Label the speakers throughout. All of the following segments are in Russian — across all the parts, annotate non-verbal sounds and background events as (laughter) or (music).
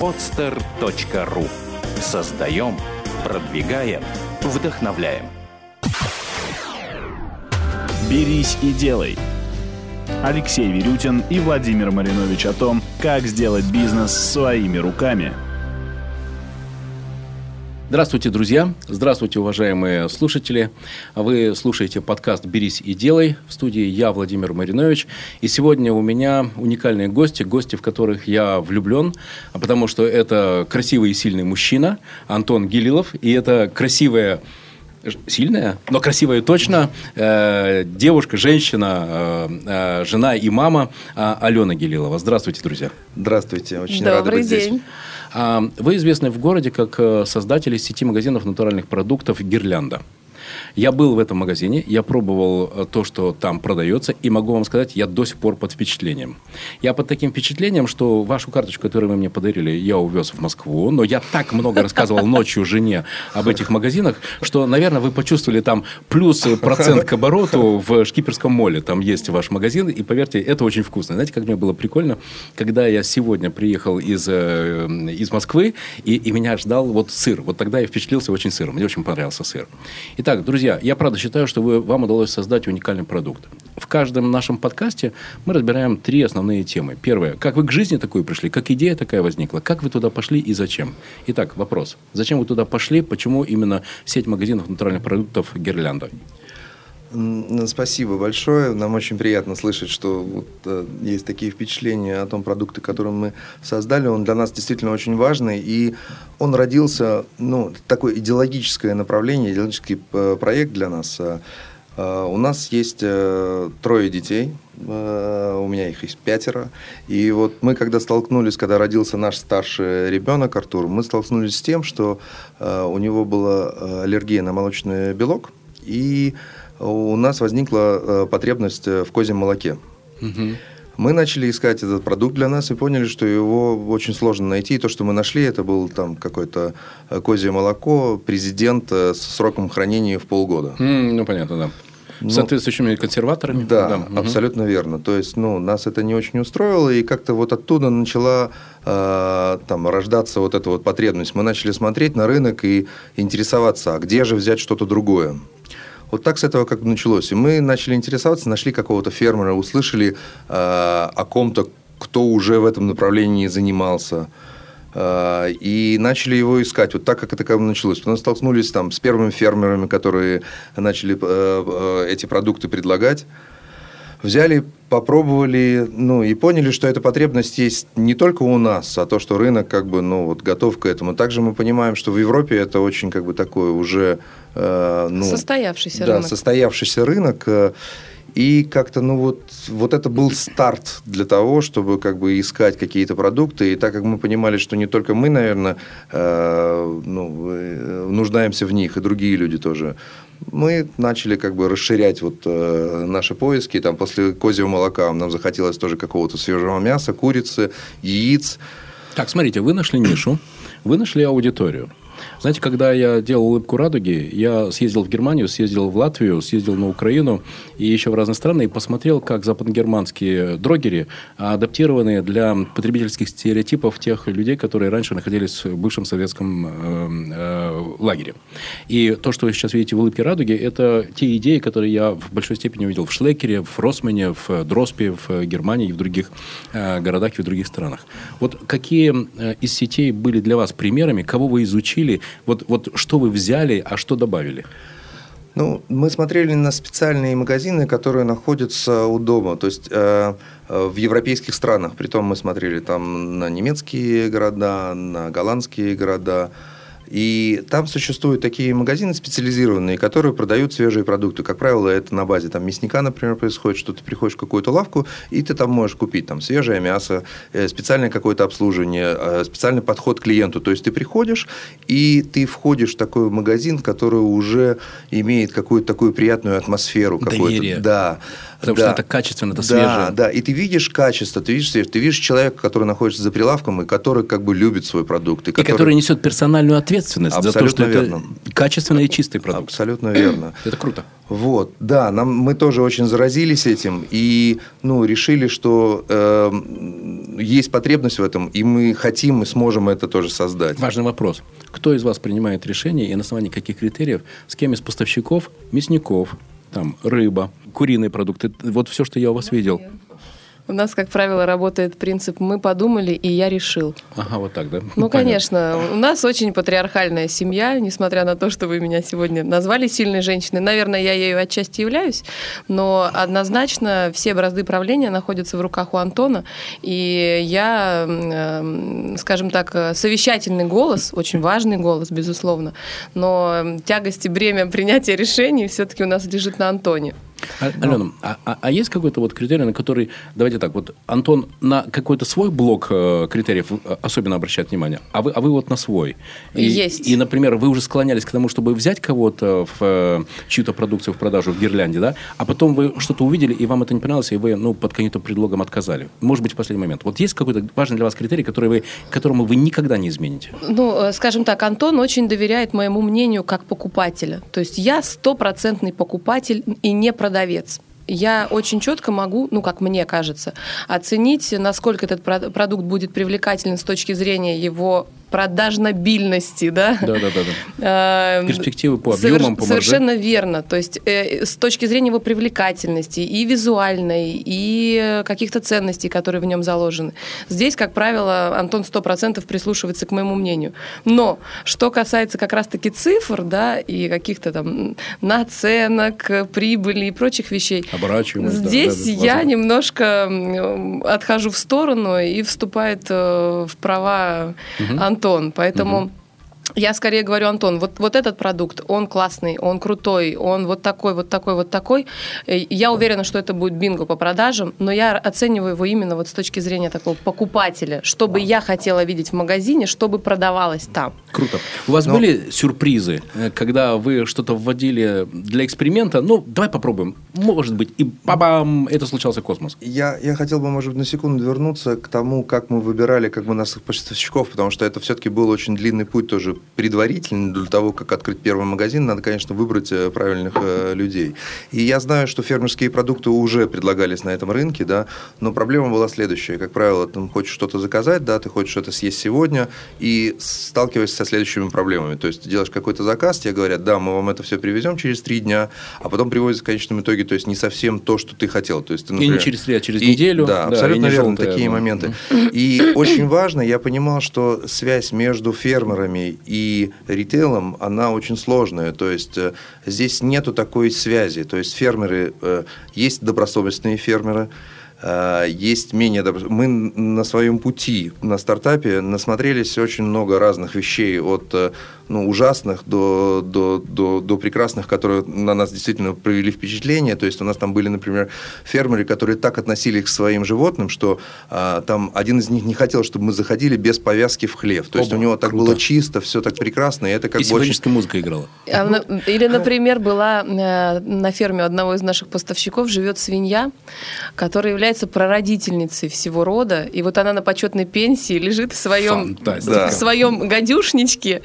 Speaker 1: podster.ru Создаем, продвигаем, вдохновляем.
Speaker 2: «Берись и делай». Алексей Верютин и Владимир Маринович о том, как сделать бизнес своими руками –
Speaker 3: Здравствуйте, друзья! Здравствуйте, уважаемые слушатели! Вы слушаете подкаст «Берись и делай». В студии я, Владимир Маринович. И сегодня у меня уникальные гости, гости, в которых я влюблен, потому что это красивый и сильный мужчина Антон Гилилов, и это красивая сильная, но красивая точно э, девушка, женщина, э, э, жена и мама э, Алена Гелилова. Здравствуйте, друзья.
Speaker 4: Здравствуйте, очень
Speaker 5: Добрый
Speaker 4: рада быть
Speaker 5: день.
Speaker 4: здесь.
Speaker 3: А, Вы известны в городе как э, создатели сети магазинов натуральных продуктов «Гирлянда». Я был в этом магазине, я пробовал э, то, что там продается, и могу вам сказать, я до сих пор под впечатлением. Я под таким впечатлением, что вашу карточку, которую вы мне подарили, я увез в Москву, но я так много рассказывал ночью жене об этих магазинах, что, наверное, вы почувствовали там плюс процент к обороту в Шкиперском моле. Там есть ваш магазин, и поверьте, это очень вкусно. Знаете, как мне было прикольно, когда я сегодня приехал из, э, из Москвы, и, и меня ждал вот сыр. Вот тогда я впечатлился очень сыром. Мне очень понравился сыр. Итак, друзья, я правда считаю, что вы, вам удалось создать уникальный продукт. В каждом нашем подкасте мы разбираем три основные темы. Первое. Как вы к жизни такой пришли? Как идея такая возникла? Как вы туда пошли и зачем? Итак, вопрос. Зачем вы туда пошли? Почему именно сеть магазинов натуральных продуктов «Гирлянда»?
Speaker 4: Спасибо большое. Нам очень приятно слышать, что вот, э, есть такие впечатления о том продукте, который мы создали. Он для нас действительно очень важный. И он родился, ну, такое идеологическое направление, идеологический э, проект для нас. Э, э, У нас есть э, трое детей. Э, У меня их есть пятеро. И вот мы, когда столкнулись, когда родился наш старший ребенок Артур, мы столкнулись с тем, что э, у него была э, аллергия на молочный белок. И у нас возникла э, потребность э, в козьем молоке. Мы начали искать этот продукт для нас и поняли, что его очень сложно найти. И то, что мы нашли, это было там какое-то э, козье молоко, президент с сроком хранения в полгода.
Speaker 3: М, ну, понятно, да.
Speaker 4: Ну,
Speaker 3: С соответствующими консерваторами?
Speaker 4: Да,
Speaker 3: мгм.
Speaker 4: абсолютно верно. То есть, ну, нас это не очень устроило, и как-то вот оттуда начала э, там рождаться вот эта вот потребность. Мы начали смотреть на рынок и интересоваться, а где же взять что-то другое. Вот так с этого как бы началось. И мы начали интересоваться, нашли какого-то фермера, услышали э, о ком-то, кто уже в этом направлении занимался. Э, И начали его искать. Вот так, как это как бы началось. Потом столкнулись там с первыми фермерами, которые начали э, э, эти продукты предлагать. Взяли, попробовали, ну, и поняли, что эта потребность есть не только у нас, а то, что рынок как бы, ну, вот готов к этому. Также мы понимаем, что в Европе это очень как бы такой уже... э, ну,
Speaker 5: Состоявшийся
Speaker 4: да,
Speaker 5: рынок.
Speaker 4: состоявшийся рынок. э, И как-то, ну вот, вот это был старт для того, чтобы как бы искать какие-то продукты. И так как мы понимали, что не только мы, наверное, э, ну, э, нуждаемся в них, и другие люди тоже, мы начали как бы расширять вот э, наши поиски. Там после козьего молока нам захотелось тоже какого-то свежего мяса, курицы, яиц.
Speaker 3: Так, смотрите, вы нашли нишу, вы нашли аудиторию. Знаете, когда я делал улыбку радуги, я съездил в Германию, съездил в Латвию, съездил на Украину и еще в разные страны и посмотрел, как западногерманские дрогери адаптированы для потребительских стереотипов тех людей, которые раньше находились в бывшем советском э, э, лагере. И то, что вы сейчас видите в улыбке радуги, это те идеи, которые я в большой степени увидел в Шлекере, в Росмане, в Дроспе, в Германии и в других э, городах и в других странах. Вот какие из сетей были для вас примерами, кого вы изучили, вот, вот что вы взяли, а что добавили?
Speaker 4: Ну, мы смотрели на специальные магазины, которые находятся у дома, то есть э, э, в европейских странах. Притом мы смотрели там на немецкие города, на голландские города. И там существуют такие магазины специализированные, которые продают свежие продукты. Как правило, это на базе там, мясника, например, происходит, что ты приходишь в какую-то лавку, и ты там можешь купить там, свежее мясо, э, специальное какое-то обслуживание, э, специальный подход к клиенту. То есть ты приходишь, и ты входишь в такой магазин, который уже имеет какую-то такую приятную атмосферу.
Speaker 3: Доверие.
Speaker 4: Да.
Speaker 3: Потому
Speaker 4: да.
Speaker 3: что это качественно, это
Speaker 4: да,
Speaker 3: свежее.
Speaker 4: Да, и ты видишь качество, ты видишь, ты видишь человека, который находится за прилавком и который как бы любит свой продукт.
Speaker 3: И который несет персональную ответственность за то, что
Speaker 4: Абсолютно верно.
Speaker 3: это качественный и чистый продукт.
Speaker 4: Абсолютно верно. (clears throat)
Speaker 3: Это круто.
Speaker 4: Вот, да, нам, мы тоже очень заразились этим и ну, решили, что э, есть потребность в этом, и мы хотим и сможем это тоже создать.
Speaker 3: Важный вопрос. Кто из вас принимает решение и на основании каких критериев, с кем из поставщиков, мясников, там, рыба, куриные продукты, вот все, что я у вас видел,
Speaker 5: У нас, как правило, работает принцип «мы подумали, и я решил».
Speaker 3: Ага, вот так, да?
Speaker 5: Ну,
Speaker 3: Понятно.
Speaker 5: конечно, у нас очень патриархальная семья, несмотря на то, что вы меня сегодня назвали сильной женщиной. Наверное, я ею отчасти являюсь, но однозначно все бразды правления находятся в руках у Антона, и я, э, скажем так, совещательный голос, очень важный голос, безусловно, но тягость и бремя принятия решений все-таки у нас лежит на Антоне.
Speaker 3: А- Алена, а, а- а есть какой-то вот критерий, на который, давайте так, вот Антон на какой-то свой блок э, критериев э, особенно обращает внимание, а вы, а вы вот на свой. И,
Speaker 5: Есть.
Speaker 3: И, например, вы уже склонялись к тому, чтобы взять кого-то в э, чью-то продукцию в продажу в Гирлянде, да, а потом вы что-то увидели, и вам это не понравилось, и вы, ну, под каким-то предлогом отказали. Может быть, в последний момент. Вот есть какой-то важный для вас критерий, который вы, которому вы никогда не измените?
Speaker 5: Ну, э, скажем так, Антон очень доверяет моему мнению как покупателя. То есть я стопроцентный покупатель и не продавец. Я очень четко могу, ну, как мне кажется, оценить, насколько этот прод- продукт будет привлекателен с точки зрения его продажнобильности, да?
Speaker 3: Да, да, да. да.
Speaker 5: Э,
Speaker 3: Перспективы по объемам, по марже.
Speaker 5: Совершенно верно. То есть э, с точки зрения его привлекательности и визуальной, и каких-то ценностей, которые в нем заложены. Здесь, как правило, Антон 100% прислушивается к моему мнению. Но что касается как раз-таки цифр, да, и каких-то там наценок, прибыли и прочих вещей,
Speaker 3: Оборачиваемость,
Speaker 5: здесь
Speaker 3: да, да,
Speaker 5: я
Speaker 3: возможно.
Speaker 5: немножко отхожу в сторону и вступает э, в права Антон. Поэтому я скорее говорю, Антон, вот, вот этот продукт, он классный, он крутой, он вот такой, вот такой, вот такой. Э, Я уверена, что это будет бинго по продажам, но я оцениваю его именно вот с точки зрения такого покупателя, что бы я хотела видеть в магазине, чтобы продавалось там.
Speaker 3: Круто. У вас
Speaker 4: Но-
Speaker 3: были сюрпризы, э, когда вы что-то вводили для эксперимента? Ну, давай попробуем. Может быть, и бабам, это случался космос.
Speaker 4: Я, я хотел бы, может быть, на секунду вернуться к тому, как мы выбирали как бы наших поставщиков, потому что это все-таки был очень длинный путь тоже предварительный для того, как открыть первый магазин. Надо, конечно, выбрать э, правильных э, людей. И я знаю, что фермерские продукты уже предлагались на этом рынке, да, но проблема была следующая. Как правило, ты хочешь что-то заказать, да, ты хочешь что-то съесть сегодня, и сталкиваешься со следующими проблемами. То есть ты делаешь какой-то заказ, тебе говорят, да, мы вам это все привезем через три дня, а потом привозят в конечном итоге, то есть не совсем то, что ты хотел. То есть ты,
Speaker 3: И не
Speaker 4: например,
Speaker 3: через три, а через
Speaker 4: и-
Speaker 3: неделю.
Speaker 4: Да,
Speaker 3: Да,
Speaker 4: абсолютно
Speaker 3: не
Speaker 4: верно,
Speaker 3: желтое,
Speaker 4: такие
Speaker 3: да.
Speaker 4: моменты. И очень важно, я понимал, что связь между фермерами и ритейлом, она очень сложная. То есть э, здесь нету такой связи. То есть фермеры, э, есть добросовестные фермеры, э, есть менее добро- Мы на своем пути на стартапе насмотрелись очень много разных вещей от ну, ужасных до, до, до, до прекрасных, которые на нас действительно провели впечатление. То есть у нас там были, например, фермеры, которые так относились к своим животным, что а, там один из них не хотел, чтобы мы заходили без повязки в хлев. То есть
Speaker 3: Оба,
Speaker 4: у него так
Speaker 3: круто.
Speaker 4: было чисто, все так прекрасно, и это как
Speaker 3: и
Speaker 4: бы очень...
Speaker 3: музыка играла.
Speaker 5: А на- Или, например, была э, на ферме одного из наших поставщиков живет свинья, которая является прародительницей всего рода, и вот она на почетной пенсии лежит в своем,
Speaker 3: Фантастика.
Speaker 5: В своем гадюшничке,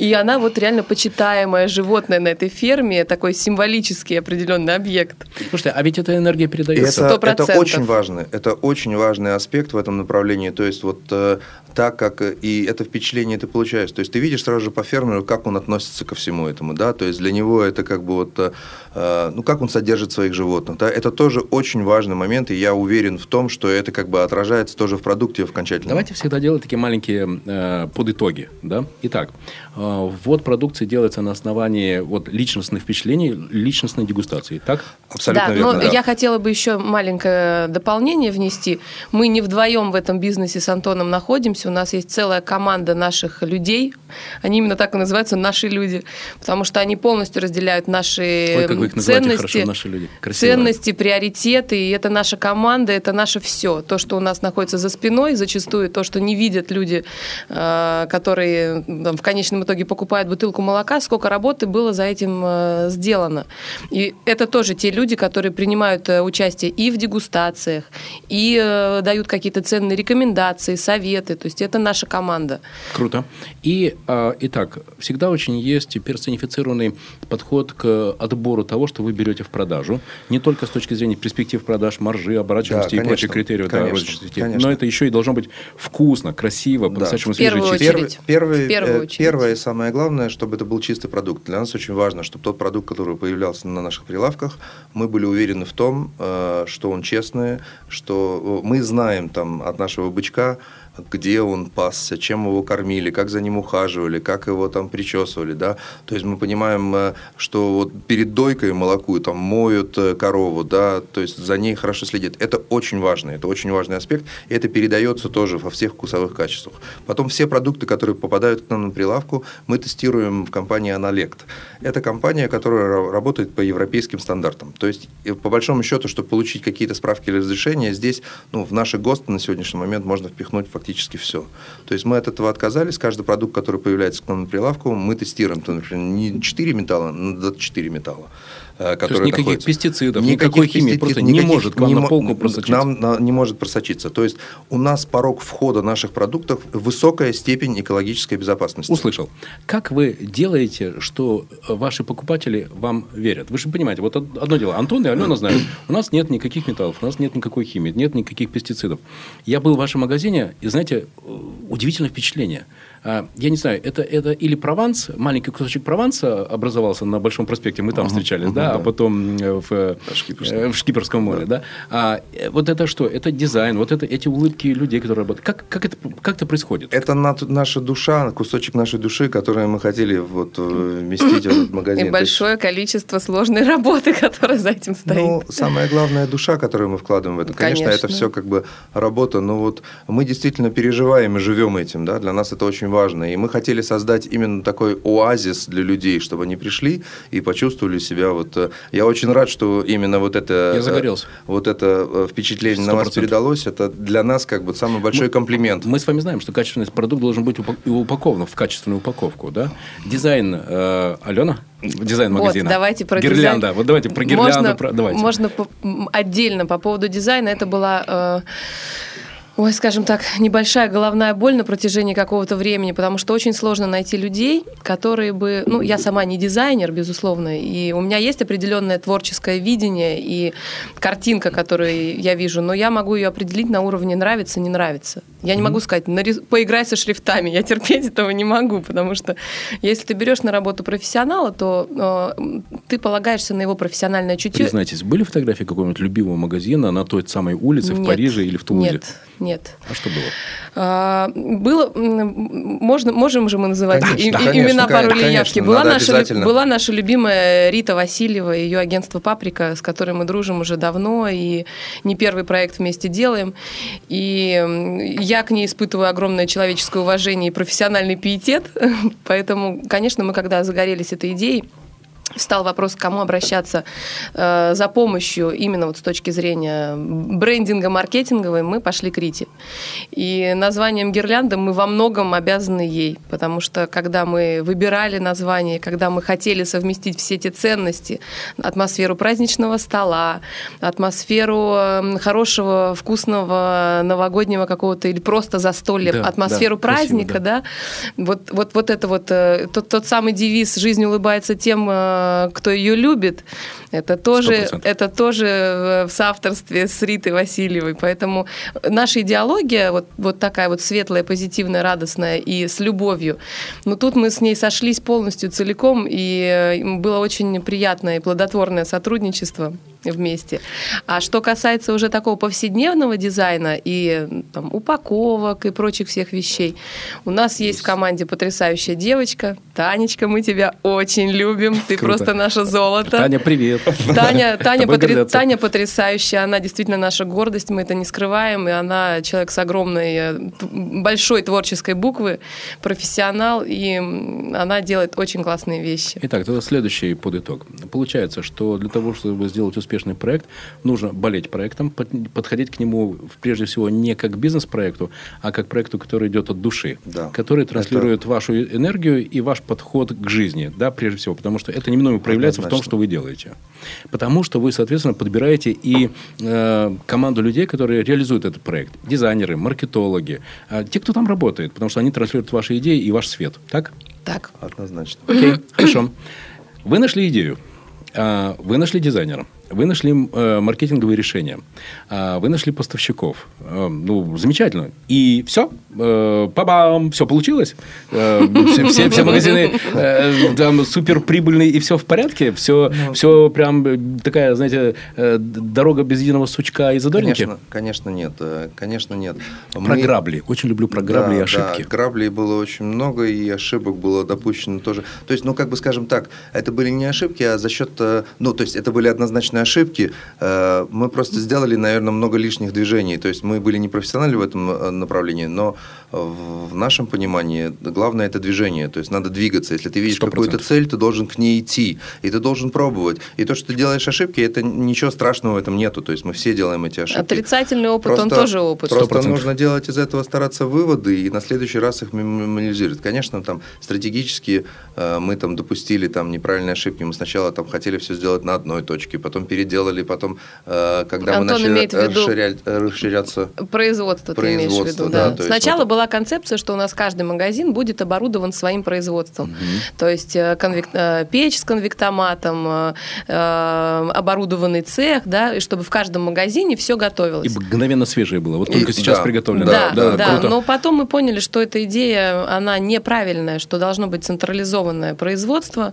Speaker 5: и она вот реально почитаемое животное на этой ферме, такой символический определенный объект.
Speaker 3: Слушайте, а ведь эта энергия передается.
Speaker 4: это,
Speaker 5: Сто
Speaker 4: это
Speaker 5: процентов.
Speaker 4: очень важно. Это очень важный аспект в этом направлении. То есть вот э, так как и это впечатление ты получаешь. То есть ты видишь сразу же по фермеру, как он относится ко всему этому, да. То есть для него это как бы вот, э, э, ну как он содержит своих животных, да. Это тоже очень важный момент, и я уверен в том, что это как бы отражается тоже в продукте в окончательном.
Speaker 3: Давайте всегда делать такие маленькие э, подытоги. Да? Итак, э, ввод продукции делается на основании вот, личностных впечатлений, личностной дегустации. Так?
Speaker 4: Абсолютно
Speaker 5: да,
Speaker 4: верно.
Speaker 5: но
Speaker 4: да.
Speaker 5: я хотела бы еще маленькое дополнение внести. Мы не вдвоем в этом бизнесе с Антоном находимся. У нас есть целая команда наших людей. Они именно так и называются «наши люди», потому что они полностью разделяют наши
Speaker 3: Ой, как вы их
Speaker 5: ценности,
Speaker 3: хорошо, наши люди. Красиво.
Speaker 5: ценности, приоритеты. И это наша команда, это наше все. То, что у нас находится за спиной, зачастую то, что не видят люди, э, которые там, в конечном итоге итоге покупают бутылку молока, сколько работы было за этим э, сделано. И это тоже те люди, которые принимают э, участие и в дегустациях, и э, дают какие-то ценные рекомендации, советы. То есть это наша команда.
Speaker 3: Круто. И, э, итак, всегда очень есть персонифицированный подход к отбору того, что вы берете в продажу. Не только с точки зрения перспектив продаж, маржи, оборачиваемости
Speaker 4: Да,
Speaker 3: и прочих
Speaker 4: конечно.
Speaker 3: критериев, да,
Speaker 4: Конечно,
Speaker 3: розничности.
Speaker 4: конечно.
Speaker 3: но это еще и должно быть вкусно, красиво,
Speaker 4: Да.
Speaker 3: по-настоящему свежее, чистое.
Speaker 5: очередь.
Speaker 4: Первый,
Speaker 5: В первую
Speaker 4: э,
Speaker 5: очередь.
Speaker 4: первое самое главное, чтобы это был чистый продукт. Для нас очень важно, чтобы тот продукт, который появлялся на наших прилавках, мы были уверены в том, э, что он честный, что э, мы знаем там от нашего бычка, где он пасся, чем его кормили, как за ним ухаживали, как его там причесывали, да. То есть мы понимаем, э, что вот перед дойкой молоку там моют э, корову, да, то есть за ней хорошо следят. Это очень важно, это очень важный аспект, и это передается тоже во всех вкусовых качествах. Потом все продукты, которые попадают к нам на прилавку, мы тестируем в компании Аналект. Это компания, которая ра- работает по европейским стандартам. То есть, э, по большому счету, чтобы получить какие-то справки или разрешения, здесь, ну, в наши ГОСТы на сегодняшний момент можно впихнуть фактически все. То есть, мы от этого отказались. Каждый продукт, который появляется к нам на прилавку, мы тестируем. То, например, не 4 металла, но 24 металла. Э,
Speaker 3: То есть
Speaker 4: которые
Speaker 3: никаких
Speaker 4: находятся.
Speaker 3: пестицидов, никакой химии просто не может к вам
Speaker 4: не
Speaker 3: на полку
Speaker 4: к
Speaker 3: просочиться.
Speaker 4: нам на- не может просочиться. То есть у нас порог входа наших продуктов высокая степень экологической безопасности.
Speaker 3: Услышал. Как вы делаете, что ваши покупатели вам верят? Вы же понимаете, вот од- одно дело. Антон и Алена знают, у нас нет никаких металлов, у нас нет никакой химии, нет никаких пестицидов. Я был в вашем магазине, и, знаете, удивительное впечатление. А, Я не знаю, это, это или Прованс, маленький кусочек Прованса образовался на Большом проспекте, мы там встречались, да, а потом э, в, э, э, в Шкиперском море, да. А э, вот это что? Это дизайн, вот это эти улыбки людей, которые работают. Как, как, это, как это происходит?
Speaker 4: Это наша душа, кусочек нашей души, который мы хотели вот вместить в этот магазин.
Speaker 5: И
Speaker 4: То есть,
Speaker 5: большое количество сложной работы, (laughs) которая за этим стоит.
Speaker 4: Ну, самая главная душа, которую мы вкладываем в это. Конечно,
Speaker 5: Конечно.
Speaker 4: это все как бы работа, но вот мы действительно переживаем и живем этим, да, для нас это очень важно. И мы хотели создать именно такой оазис для людей, чтобы они пришли и почувствовали себя вот... э, Я очень рад, что именно вот это...
Speaker 3: Я загорелся.
Speaker 4: э, Вот это э, впечатление на вас
Speaker 3: 100%.
Speaker 4: передалось. Это для нас как бы самый большой комплимент.
Speaker 3: Мы с вами знаем, что качественный продукт должен быть упак- упакован в качественную упаковку, да? Дизайн, э, Алена? Дизайн
Speaker 5: Вот,
Speaker 3: магазина.
Speaker 5: давайте про
Speaker 3: гирлянда.
Speaker 5: дизайн.
Speaker 3: Вот давайте про гирлянду.
Speaker 5: Можно,
Speaker 3: про- давайте.
Speaker 5: можно по- отдельно по поводу дизайна. Это была... э, Ой, скажем так, небольшая головная боль на протяжении какого-то времени, потому что очень сложно найти людей, которые бы... Ну, я сама не дизайнер, безусловно, и у меня есть определенное творческое видение и картинка, которую я вижу, но я могу ее определить на уровне нравится, не нравится. Я не могу сказать, «Нарис- поиграй со шрифтами, я терпеть этого не могу, потому что если ты берешь на работу профессионала, то э, ты полагаешься на его профессиональное чутье.
Speaker 3: Признайтесь, были фотографии какого-нибудь любимого магазина на той самой улице в
Speaker 5: Нет.
Speaker 3: Париже или в Тулузе?
Speaker 5: Нет, нет.
Speaker 3: А что было?
Speaker 5: А, было, можно, можем же мы называть
Speaker 4: Конечно,
Speaker 5: им-
Speaker 4: конечно,
Speaker 5: имена, пароли и
Speaker 4: конечно,
Speaker 5: явки. Была наша, была наша любимая Рита Васильева, ее агентство «Паприка», с которой мы дружим уже давно, и не первый проект вместе делаем. И я к ней испытываю огромное человеческое уважение и профессиональный пиетет, (laughs) поэтому, конечно, мы когда загорелись этой идеей, Встал вопрос, к кому обращаться э, за помощью именно вот с точки зрения брендинга маркетинговой, мы пошли к Рите. И названием гирлянда мы во многом обязаны ей, потому что когда мы выбирали название, когда мы хотели совместить все эти ценности, атмосферу праздничного стола, атмосферу хорошего, вкусного новогоднего какого-то или просто застолья,
Speaker 3: Да,
Speaker 5: атмосферу
Speaker 3: да,
Speaker 5: праздника, да, вот, вот, вот это вот, э, тот, тот самый девиз «Жизнь улыбается тем, э, кто ее любит», это тоже,
Speaker 3: 100%.
Speaker 5: это тоже э, в соавторстве с Ритой Васильевой. Поэтому наша идеология, вот, вот такая вот светлая, позитивная, радостная и с любовью, но тут мы с ней сошлись полностью целиком, и э, было очень приятное и плодотворное сотрудничество вместе. А что касается уже такого повседневного дизайна и там, упаковок и прочих всех вещей, у нас есть в команде потрясающая девочка. Танечка, мы тебя очень любим. Ты
Speaker 3: Круто.
Speaker 5: просто наше золото.
Speaker 3: Таня, привет.
Speaker 5: Таня, Таня, потр-. Таня потрясающая, она действительно наша гордость, мы это не скрываем, и она человек с огромной, э, большой творческой буквы, профессионал, и она делает очень классные вещи.
Speaker 3: Итак, тогда следующий подытог. Получается, что для того, чтобы сделать успешный успешный проект, нужно болеть проектом, подходить к нему прежде всего не как бизнес-проекту, а как проекту, который идет от души,
Speaker 4: Да.
Speaker 3: который транслирует
Speaker 4: Это-
Speaker 3: вашу энергию и ваш подход к жизни, да, прежде всего, потому что это немного проявляется в том,
Speaker 4: Однозначно.
Speaker 3: что вы делаете. Потому что вы, соответственно, подбираете и э, команду людей, которые реализуют этот проект. Дизайнеры, маркетологи, э, те, кто там работает, потому что они транслируют ваши идеи и ваш свет. Так?
Speaker 5: Так.
Speaker 4: Однозначно.
Speaker 3: Окей, хорошо. Вы нашли идею, а, вы нашли дизайнера, вы нашли э, маркетинговые решения, а, вы нашли поставщиков. Э, Ну, замечательно. И все. Па-бам! Все получилось. Э, Все, все- все магазины э, там супер прибыльные и все в порядке. Все, все прям э, такая, знаете, э, дорога без единого сучка и задорники.
Speaker 4: Конечно, конечно нет. э, Конечно нет.
Speaker 3: Про
Speaker 4: Мы-
Speaker 3: грабли. Очень люблю про грабли
Speaker 4: Да,
Speaker 3: и ошибки.
Speaker 4: Да, граблей было очень много, и ошибок было допущено тоже. То есть, ну, как бы скажем так, это были не ошибки, а за счет... э, Ну, то есть, это были однозначные ошибки. Э, Мы просто сделали, наверное, много лишних движений. То есть, мы были не профессионалы в этом э, направлении, но в нашем понимании главное это движение. То есть, надо двигаться. Если ты видишь какую-то цель, ты должен к ней идти. И ты должен пробовать. И то, что ты делаешь ошибки, это ничего страшного в этом нету. То есть, мы все делаем эти ошибки.
Speaker 5: Отрицательный опыт, он
Speaker 4: Просто-
Speaker 5: тоже опыт.
Speaker 3: Сто
Speaker 4: Просто
Speaker 3: процентов.
Speaker 4: нужно делать из этого, стараться выводы, и на следующий раз их минимализировать. Конечно, там стратегически э, мы там допустили там неправильные ошибки. Мы сначала там хотели все сделать на одной точке, потом переделали, потом, э, когда мы
Speaker 5: Антон
Speaker 4: начали
Speaker 5: имеет в виду-
Speaker 4: расширять- расширяться...
Speaker 5: Производство, ты имеешь в
Speaker 4: Производство,
Speaker 5: виду,
Speaker 4: да,
Speaker 5: да. Сначала
Speaker 4: вот-
Speaker 5: была концепция, что у нас каждый магазин будет оборудован своим производством. То есть э, конвек- э, печь с конвектоматом, э, оборудованный цех, да, и чтобы в каждом магазине все готовилось.
Speaker 3: И мгновенно свежее было. Вот
Speaker 4: И-
Speaker 3: только сейчас
Speaker 4: да,
Speaker 3: приготовлено.
Speaker 5: Да, да,
Speaker 3: круто.
Speaker 5: но потом мы поняли, что эта идея, она неправильная, что должно быть централизованное производство,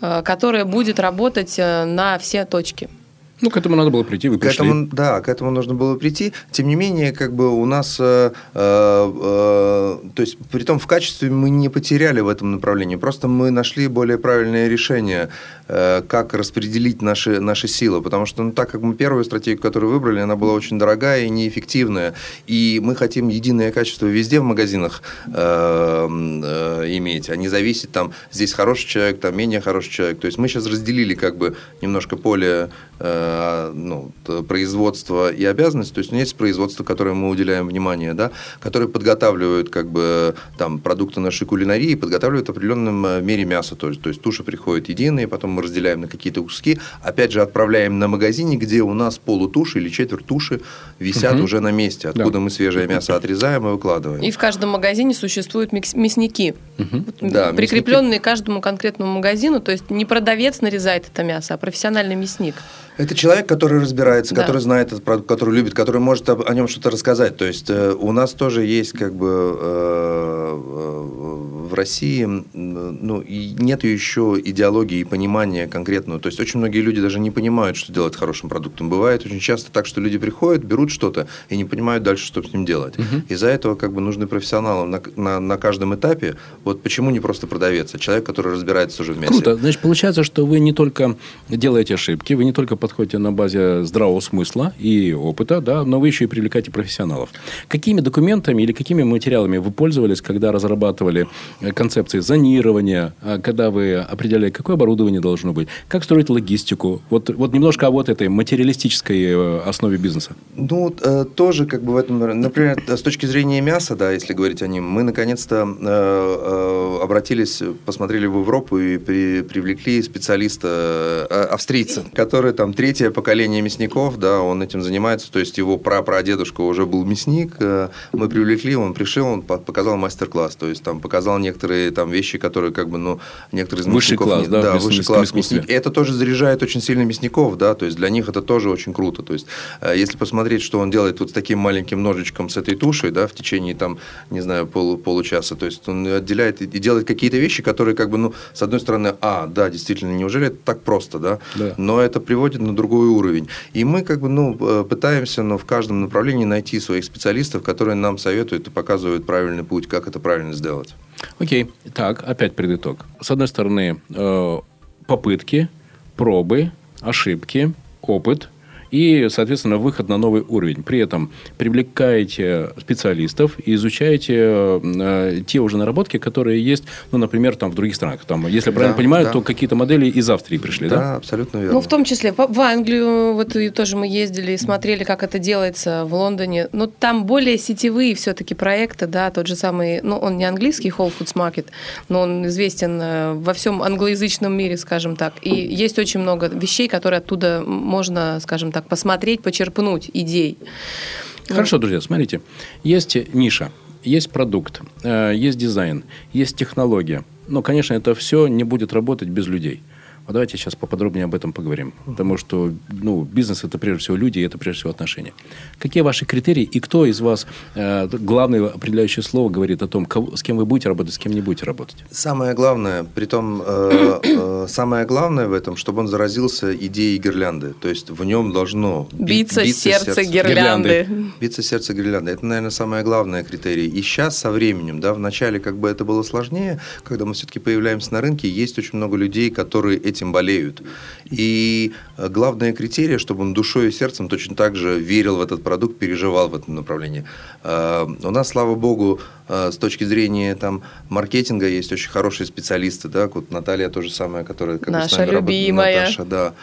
Speaker 5: которое будет работать на все точки.
Speaker 3: Ну, к этому надо было прийти, вы
Speaker 4: К
Speaker 3: пришли.
Speaker 4: этому, да, к этому нужно было прийти. Тем не менее, как бы у нас, э, э, э, то есть, при том в качестве мы не потеряли в этом направлении, просто мы нашли более правильное решение, э, как распределить наши, наши силы, потому что, ну, так как мы первую стратегию, которую выбрали, она была очень дорогая и неэффективная, и мы хотим единое качество везде в магазинах э, э, иметь, а не зависеть там, здесь хороший человек, там менее хороший человек. То есть мы сейчас разделили как бы немножко поле э, ну, т- производства и обязанностей. То есть у нас есть производство, которое мы уделяем внимание, да, которые подготавливают как бы там продукты нашей кулинарии, подготавливают в определенном э, мере мясо тоже. То есть туши приходят единые, потом мы разделяем на какие-то куски, опять же отправляем на магазине, где у нас полутуши или четверть туши висят уже на месте, откуда мы свежее мясо (laughs) отрезаем и выкладываем.
Speaker 5: И в каждом магазине существуют мясники,
Speaker 4: Да,
Speaker 5: прикрепленные к каждому конкретному магазину. То есть не продавец нарезает это мясо, а профессиональный мясник.
Speaker 4: Это человек, который разбирается,
Speaker 5: Да.
Speaker 4: который знает этот продукт, который любит, который может об- о нем что-то рассказать. То есть э, у нас тоже есть как бы э, э, в России, м, ну, и нет еще идеологии и понимания конкретного. То есть очень многие люди даже не понимают, что делать хорошим продуктом. Бывает очень часто так, что люди приходят, берут что-то и не понимают дальше, что с ним делать. Из-за этого как бы нужны профессионалы на, на, на каждом этапе. Вот почему не просто продавец, а человек, который разбирается уже в мясе.
Speaker 3: Круто. Значит, получается, что вы не только делаете ошибки, вы не только подходите на базе здравого смысла и опыта, да, но вы еще и привлекаете профессионалов. Какими документами или какими материалами вы пользовались, когда разрабатывали э, концепции зонирования, а, когда вы определяли, какое оборудование должно быть, как строить логистику? Вот, вот немножко о вот этой материалистической э, основе бизнеса.
Speaker 4: Ну, э, тоже как бы в этом, например, с точки зрения мяса, да, если говорить о нем, мы наконец-то э, э, обратились, посмотрели в Европу и при- привлекли специалиста э, австрийца, который там третье поколение мясников, да, он этим занимается, то есть его прапрадедушка уже был мясник, э, мы привлекли, он пришел, он по- показал мастер-класс, то есть там показал некоторые там вещи, которые как бы, ну, некоторые из
Speaker 3: Высший
Speaker 4: мясников
Speaker 3: класс,
Speaker 4: не-
Speaker 3: да,
Speaker 4: да, высший класс мясник. Это тоже заряжает очень сильно мясников, да, то есть для них это тоже очень круто. То есть э, если посмотреть, что он делает вот с таким маленьким ножичком с этой тушей, да, в течение там, не знаю, полу- получаса, то есть он отделяет и делает какие-то вещи, которые как бы, ну, с одной стороны, а, да, действительно, неужели это так просто, да,
Speaker 3: Да.
Speaker 4: но это приводит на другой уровень. И мы как бы, ну, э, пытаемся, но в каждом направлении найти своих специалистов, которые нам советуют и показывают правильный путь, как это правильно сделать.
Speaker 3: Окей. Так, опять предытог. С одной стороны, э, попытки, пробы, ошибки, опыт и, соответственно, выход на новый уровень. При этом привлекаете специалистов и изучаете э, те уже наработки, которые есть, ну, например, там в других странах. Там, если я правильно
Speaker 4: Да,
Speaker 3: понимаю,
Speaker 4: да.
Speaker 3: то какие-то модели из Австрии пришли, да?
Speaker 4: Да, абсолютно верно.
Speaker 5: Ну, в том числе в в Англию, вот и тоже мы ездили и смотрели, как это делается в Лондоне. Но там более сетевые все-таки проекты, да, тот же самый, ну, он не английский Whole Foods Market, но он известен э, во всем англоязычном мире, скажем так. И есть очень много вещей, которые оттуда можно, скажем так, посмотреть, почерпнуть идей.
Speaker 3: Хорошо, друзья, смотрите. Есть ниша, есть продукт, э, есть дизайн, есть технология. Но, конечно, это все не будет работать без людей. Вот давайте сейчас поподробнее об этом поговорим. Потому что ну, бизнес – это прежде всего люди, и это прежде всего отношения. Какие ваши критерии, и кто из вас, э, главное определяющее слово говорит о том, кого- с кем вы будете работать, с кем не будете работать?
Speaker 4: Самое главное, притом э, э, самое главное в этом, чтобы он заразился идеей гирлянды. То есть в нем должно би-
Speaker 5: Биться, сердце, гирлянды.
Speaker 4: Биться сердце гирлянды. Это, наверное, самое главное критерий. И сейчас со временем, да, вначале как бы это было сложнее, когда мы все-таки появляемся на рынке, есть очень много людей, которые этим болеют. И э, главное критерий, чтобы он душой и сердцем точно так же верил в этот продукт, переживал в этом направлении. Э, У нас, слава богу, э, с точки зрения там, маркетинга есть очень хорошие специалисты, да, вот Наталья то же самое, которая как бы с
Speaker 5: Наша
Speaker 4: нами работает,
Speaker 5: любимая.
Speaker 4: Наташа, да.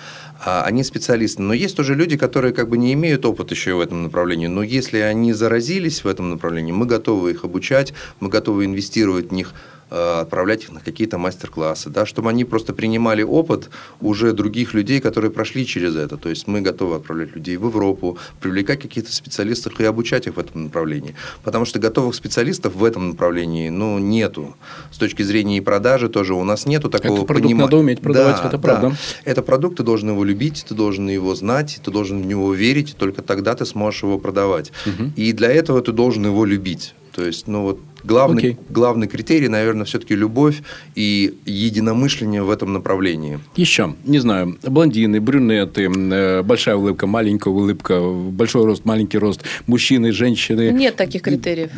Speaker 4: А, Они специалисты. Но есть тоже люди, которые как бы не имеют опыта еще в этом направлении. Но если они заразились в этом направлении, мы готовы их обучать, мы готовы инвестировать в них отправлять их на какие-то мастер-классы, да, чтобы они просто принимали опыт уже других людей, которые прошли через это. То есть мы готовы отправлять людей в Европу, привлекать каких-то специалистов и обучать их в этом направлении. Потому что готовых специалистов в этом направлении ну, нету. С точки зрения и продажи тоже у нас нету такого
Speaker 3: Этот продукт
Speaker 4: понима-
Speaker 3: надо уметь продавать, это правда.
Speaker 4: это продукт, ты должен его любить, ты должен его знать, ты должен в него верить, только тогда ты сможешь его продавать. И для этого ты должен его любить. То есть, ну вот главный,
Speaker 3: Окей.
Speaker 4: главный критерий, наверное, все-таки любовь и единомышление в этом направлении.
Speaker 3: Еще, не знаю, блондины, брюнеты, э, большая улыбка, маленькая улыбка, большой рост, маленький рост, мужчины, женщины.
Speaker 5: Нет таких критериев.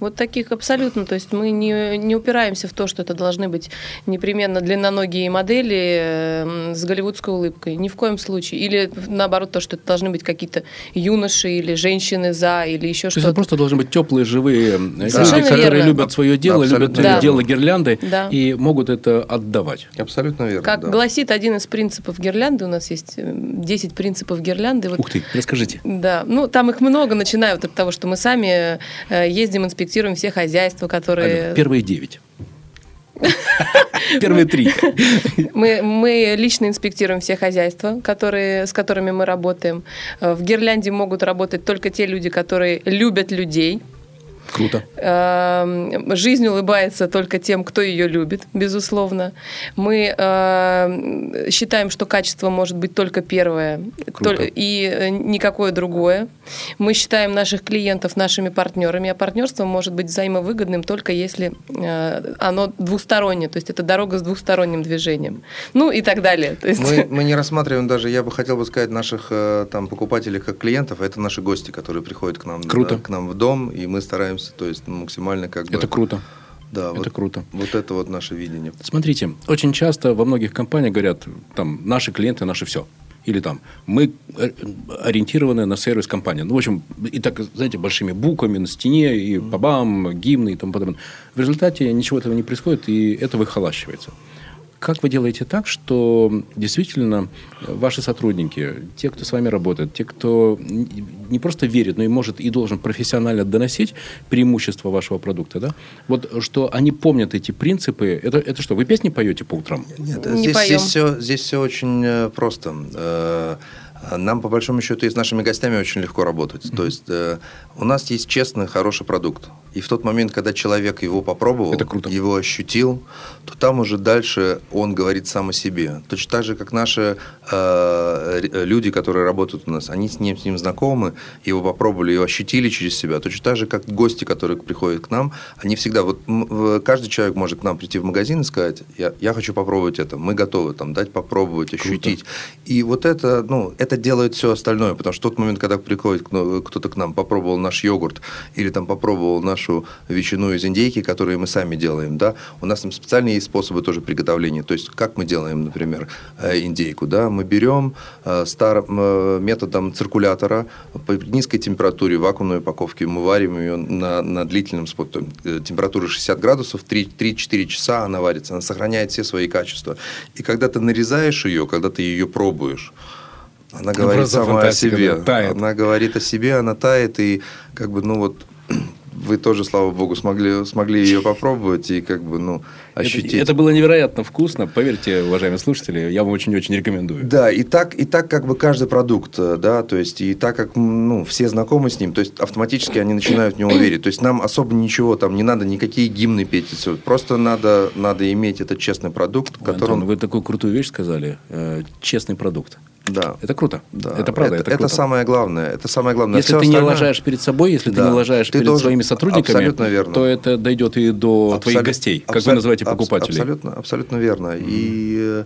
Speaker 5: Вот таких абсолютно. То есть мы не, не упираемся в то, что это должны быть непременно длинноногие модели э, с голливудской улыбкой. Ни в коем случае. Или наоборот, то, что это должны быть какие-то юноши или женщины за, или еще
Speaker 3: То есть это
Speaker 5: что-то.
Speaker 3: просто должны быть теплые, живые э, люди,
Speaker 5: Совершенно
Speaker 3: которые
Speaker 5: верно.
Speaker 3: любят свое дело,
Speaker 4: Абсолютно
Speaker 3: любят э,
Speaker 5: верно.
Speaker 3: дело гирлянды
Speaker 5: Да.
Speaker 3: и могут это отдавать.
Speaker 4: Абсолютно верно.
Speaker 5: Как
Speaker 4: да.
Speaker 5: гласит один из принципов гирлянды, у нас есть э, 10 принципов гирлянды. Вот
Speaker 3: Ух ты, расскажите.
Speaker 5: Да, ну там их много, начиная вот от того, что мы сами э, ездим, инспектируем все хозяйства, которые...
Speaker 3: Алена, первые девять. (laughs) Первые три.
Speaker 5: Мы, мы лично инспектируем все хозяйства, которые, с которыми мы работаем. Э, В Гирлянде могут работать только те люди, которые любят людей.
Speaker 3: Круто.
Speaker 5: Эм, Жизнь улыбается только тем, кто ее любит, безусловно. Мы э, считаем, что качество может быть только первое
Speaker 3: Круто.
Speaker 5: и э, никакое другое. Мы считаем наших клиентов нашими партнерами, а партнерство может быть взаимовыгодным только если э, оно двустороннее, то есть это дорога с двухсторонним движением. Ну и так далее. То есть...
Speaker 4: Мы, мы не рассматриваем даже, я бы хотел бы сказать, наших э, там покупателей как клиентов, это наши гости, которые приходят к нам,
Speaker 3: Круто.
Speaker 4: да, к нам в дом, и мы стараемся, то есть максимально как бы...
Speaker 3: Это круто.
Speaker 4: Да,
Speaker 3: Это
Speaker 4: вот,
Speaker 3: круто.
Speaker 4: Вот это вот наше видение.
Speaker 3: Смотрите, очень часто во многих компаниях говорят, там, наши клиенты, наше все. Или там, мы э, ориентированы на сервис компании. Ну, в общем, и так, знаете, большими буквами на стене, и бабам, гимны и тому подобное. В результате ничего этого не происходит, и это выхолащивается. Как вы делаете так, что действительно ваши сотрудники, те, кто с вами работает, те, кто не просто верит, но и может и должен профессионально доносить преимущества вашего продукта, да? Вот что они помнят эти принципы. Это, это что, вы песни поете по утрам?
Speaker 4: Нет,
Speaker 5: Не
Speaker 4: здесь,
Speaker 5: поем.
Speaker 4: здесь, все, здесь все очень э, просто. Э, Нам, по большому счету, и с нашими гостями очень легко работать. То есть э, у нас есть честный, хороший продукт. И в тот момент, когда человек его попробовал,
Speaker 3: Это круто.
Speaker 4: его ощутил, то там уже дальше он говорит сам о себе. Точно так же, как наши э, р- люди, которые работают у нас, они с ним, с ним знакомы, его попробовали, его ощутили через себя. Точно так же, как гости, которые приходят к нам, они всегда... Вот каждый человек может к нам прийти в магазин и сказать, я, я хочу попробовать это, мы готовы там, дать попробовать, ощутить. И вот это, ну, это делает все остальное, потому что в тот момент, когда приходит ну, кто-то к нам, попробовал наш йогурт или там попробовал нашу нашу ветчину из индейки, которые мы сами делаем, да, у нас там специальные есть способы тоже приготовления. То есть, как мы делаем, например, э, индейку, да, мы берем э, старым э, методом циркулятора по низкой температуре вакуумной упаковки, мы варим ее на, на длительном способе, температура 60 градусов, 3-4 часа она варится, она сохраняет все свои качества. И когда ты нарезаешь ее, когда ты ее пробуешь, она ну, говорит сама о себе. Тает. Она говорит о себе, она тает, и как бы, ну вот, вы тоже, слава богу, смогли, смогли ее попробовать и как бы, ну, ощутить.
Speaker 3: Это, это было невероятно вкусно, поверьте, уважаемые слушатели, я вам очень-очень рекомендую.
Speaker 4: Да, и так, и так как бы каждый продукт, да, то есть и так как, ну, все знакомы с ним, то есть автоматически они начинают в него верить. То есть нам особо ничего там не надо, никакие гимны петь, просто надо, надо иметь этот честный продукт, который...
Speaker 3: Антон, вы такую крутую вещь сказали, э, честный продукт.
Speaker 4: Да.
Speaker 3: Это круто.
Speaker 4: Да.
Speaker 3: Это правда.
Speaker 4: Это,
Speaker 3: это,
Speaker 4: это самое главное. Это самое главное.
Speaker 3: Если Все ты остальное... не лажаешь перед собой, если да. ты не лажаешь перед должен... своими сотрудниками, то это дойдет и до Абсолют... твоих гостей, как Абсолют... вы называете покупателей.
Speaker 4: Абсолютно, абсолютно верно. Mm. И э,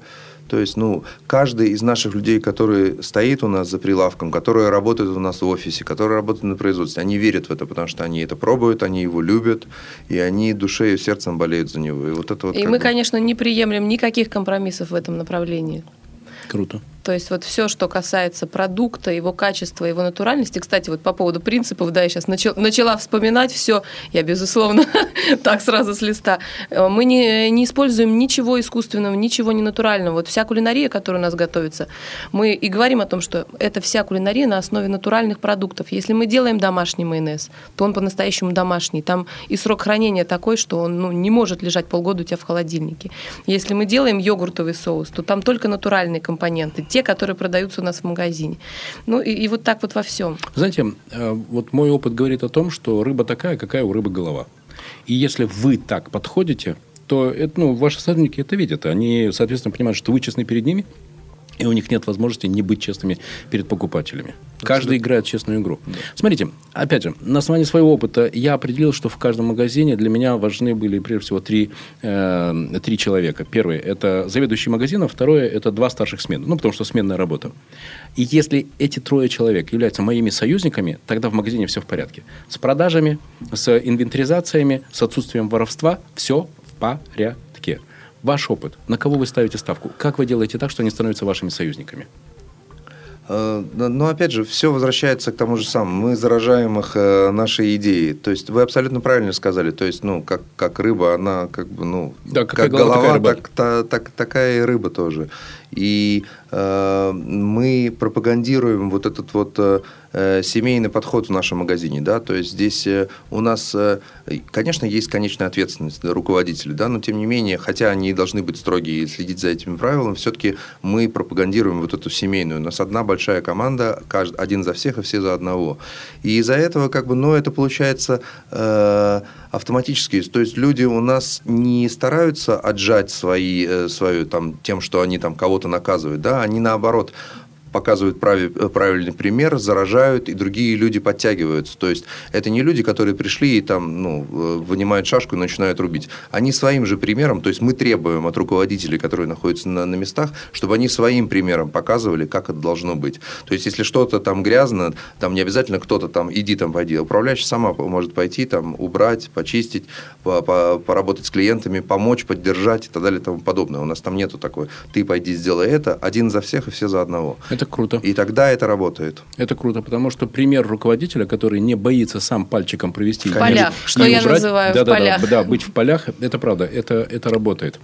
Speaker 4: то есть, ну, каждый из наших людей, который стоит у нас за прилавком, которые работают у нас в офисе, которые работают на производстве, они верят в это, потому что они это пробуют, они его любят, и они душой и сердцем болеют за него. И, вот это вот
Speaker 5: и мы, бы... конечно, не приемлем никаких компромиссов в этом направлении.
Speaker 3: Круто.
Speaker 5: То есть вот все, что касается продукта, его качества, его натуральности. Кстати, вот по поводу принципов, да, я сейчас начала, начала вспоминать все, я, безусловно, (laughs) так сразу с листа. Э, мы не, не используем ничего искусственного, ничего не натурального. Вот вся кулинария, которая у нас готовится, мы и говорим о том, что это вся кулинария на основе натуральных продуктов. Если мы делаем домашний майонез, то он по-настоящему домашний. Там и срок хранения такой, что он ну, не может лежать полгода у тебя в холодильнике. Если мы делаем йогуртовый соус, то там только натуральные компоненты те, которые продаются у нас в магазине. Ну и, и вот так вот во всем.
Speaker 3: Знаете, э, вот мой опыт говорит о том, что рыба такая, какая у рыбы голова. И если вы так подходите, то это, ну, ваши сотрудники это видят. Они, соответственно, понимают, что вы честны перед ними, и у них нет возможности не быть честными перед покупателями. Каждый играет честную игру. Да. Смотрите, опять же, на основании своего опыта я определил, что в каждом магазине для меня важны были, прежде всего, три, э, три человека. Первый – это заведующий магазином, второе – это два старших смен. Ну, потому что сменная работа. И если эти трое человек являются моими союзниками, тогда в магазине все в порядке. С продажами, с инвентаризациями, с отсутствием воровства – все в порядке. Ваш опыт. На кого вы ставите ставку? Как вы делаете так, что они становятся вашими союзниками?
Speaker 4: Э, но опять же, все возвращается к тому же самому. Мы заражаем их э, нашей идеей. То есть вы абсолютно правильно сказали. То есть, ну, как, как рыба, она как бы, ну,
Speaker 3: да,
Speaker 4: как
Speaker 3: голова,
Speaker 4: голова так, так, так, такая и рыба тоже. И э, мы пропагандируем вот этот вот э, э, семейный подход в нашем магазине, да, то есть здесь э, у нас, э, конечно, есть конечная ответственность руководителей, да, но тем не менее, хотя они должны быть строгие и следить за этими правилами, все-таки мы пропагандируем вот эту семейную. У нас одна большая команда, каждый, один за всех и все за одного. И из-за этого, как бы, ну, это получается... Э, автоматически. То есть люди у нас не стараются отжать свои, э, свою, там, тем, что они там кого-то наказывают. Да? Они наоборот показывают э, правильный пример, заражают, и другие люди подтягиваются. То есть это не люди, которые пришли и там, ну, э, вынимают шашку и начинают рубить. Они своим же примером, то есть мы требуем от руководителей, которые находятся на, на местах, чтобы они своим примером показывали, как это должно быть. То есть если что-то там грязно, там не обязательно кто-то там, иди там пойди. Управляющий сама может пойти там убрать, почистить, по, по, поработать с клиентами, помочь, поддержать и так далее и тому подобное. У нас там нету такой, ты пойди сделай это, один за всех и все за одного.
Speaker 3: Это это круто.
Speaker 4: И тогда это работает.
Speaker 3: Это круто, потому что пример руководителя, который не боится сам пальчиком провести...
Speaker 5: В полях, что я убрать, называю
Speaker 3: да,
Speaker 5: в да, полях.
Speaker 3: Да, да, быть в полях, это правда, это, это работает.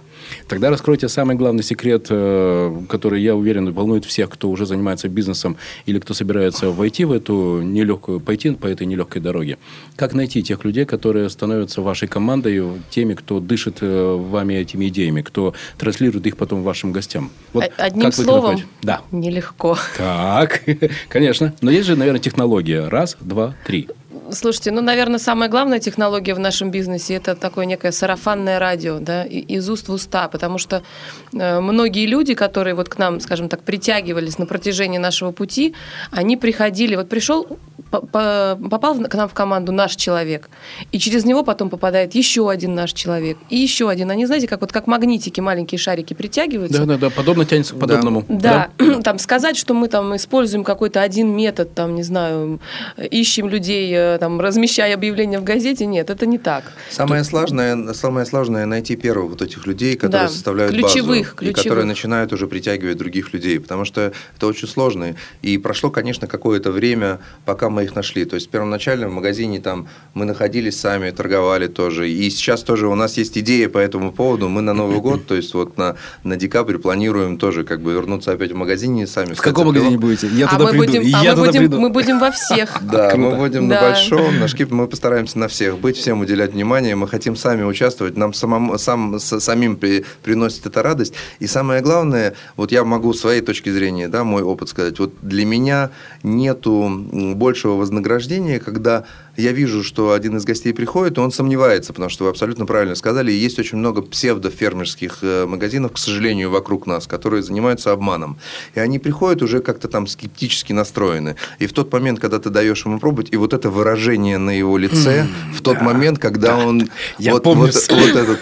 Speaker 3: Тогда раскройте самый главный секрет, э, который, я уверен, волнует всех, кто уже занимается бизнесом или кто собирается войти в эту нелегкую, пойти по этой нелегкой дороге. Как найти тех людей, которые становятся вашей командой, теми, кто дышит э, вами этими идеями, кто транслирует их потом вашим гостям?
Speaker 5: Вот Одним словом,
Speaker 3: да.
Speaker 5: нелегко легко.
Speaker 3: Так, (laughs) конечно. Но есть же, наверное, технология. Раз, два, три.
Speaker 5: Слушайте, ну, наверное, самая главная технология в нашем бизнесе это такое некое сарафанное радио, да, из уст в уста, потому что э, многие люди, которые вот к нам, скажем так, притягивались на протяжении нашего пути, они приходили, вот пришел попал к нам в команду наш человек, и через него потом попадает еще один наш человек, и еще один. Они, знаете, как вот как магнитики, маленькие шарики притягиваются.
Speaker 3: Да, да, да, подобно тянется к подобному.
Speaker 5: Да, да. (clears throat) там сказать, что мы там используем какой-то один метод, там, не знаю, ищем людей там, размещая объявление в газете. Нет, это не так.
Speaker 4: Самое сложное, самое сложное найти первых вот этих людей, которые
Speaker 5: Да,
Speaker 4: составляют
Speaker 5: ключевых,
Speaker 4: базу,
Speaker 5: ключевых.
Speaker 4: и которые начинают уже притягивать других людей, потому что это очень сложно. И прошло, конечно, какое-то время, пока мы их нашли. То есть первоначально в магазине там мы находились сами, торговали тоже. И сейчас тоже у нас есть идея по этому поводу. Мы на Новый год, то есть вот на, на декабрь планируем тоже как бы вернуться опять в магазине сами.
Speaker 3: В каком магазине будете? Я
Speaker 5: а
Speaker 3: туда
Speaker 5: мы
Speaker 3: приду.
Speaker 5: будем,
Speaker 3: и
Speaker 5: а
Speaker 3: я
Speaker 5: мы будем,
Speaker 3: приду.
Speaker 5: мы будем во всех.
Speaker 4: Да, мы будем на
Speaker 5: Да.
Speaker 4: Большом, на шкип, мы постараемся на всех быть, всем уделять внимание, мы хотим сами участвовать, нам самому, сам, самим при- приносит это радость. И самое главное, вот я могу с своей точки зрения, да, мой опыт сказать, вот для меня нету большего вознаграждения, когда я вижу, что один из гостей приходит, и он сомневается, потому что вы абсолютно правильно сказали, есть очень много псевдофермерских э, магазинов, к сожалению, вокруг нас, которые занимаются обманом. И они приходят уже как-то там скептически настроены. И в тот момент, когда ты даешь ему пробовать, и вот это выражение на его лице, в тот момент, когда он
Speaker 3: Я
Speaker 4: вот,
Speaker 3: помню
Speaker 4: вот, вот этот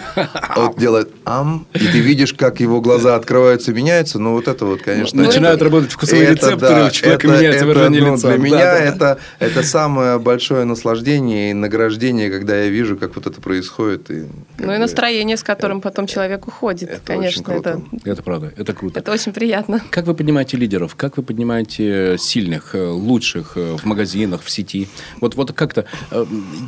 Speaker 4: вот делает ам, и ты видишь, как его глаза открываются, меняются, ну вот это вот, конечно...
Speaker 3: Начинают
Speaker 4: это-
Speaker 3: работать вкусовые
Speaker 4: это
Speaker 3: рецепторы,
Speaker 4: да,
Speaker 3: у человека
Speaker 4: это-
Speaker 3: меняется
Speaker 4: это,
Speaker 3: выражение
Speaker 4: ну,
Speaker 3: лица.
Speaker 4: Для
Speaker 3: Да,
Speaker 4: меня
Speaker 3: да.
Speaker 4: это, это самое большое наслаждение и награждение, когда я вижу, как вот это происходит. И,
Speaker 5: Ну и настроение, с которым потом человек уходит.
Speaker 4: это
Speaker 5: Конечно,
Speaker 4: очень круто.
Speaker 5: это,
Speaker 3: Это правда, это круто.
Speaker 5: это очень приятно.
Speaker 3: Как вы поднимаете лидеров? Как вы поднимаете сильных, э, лучших э, в магазинах, в сети? Вот, вот как-то... э,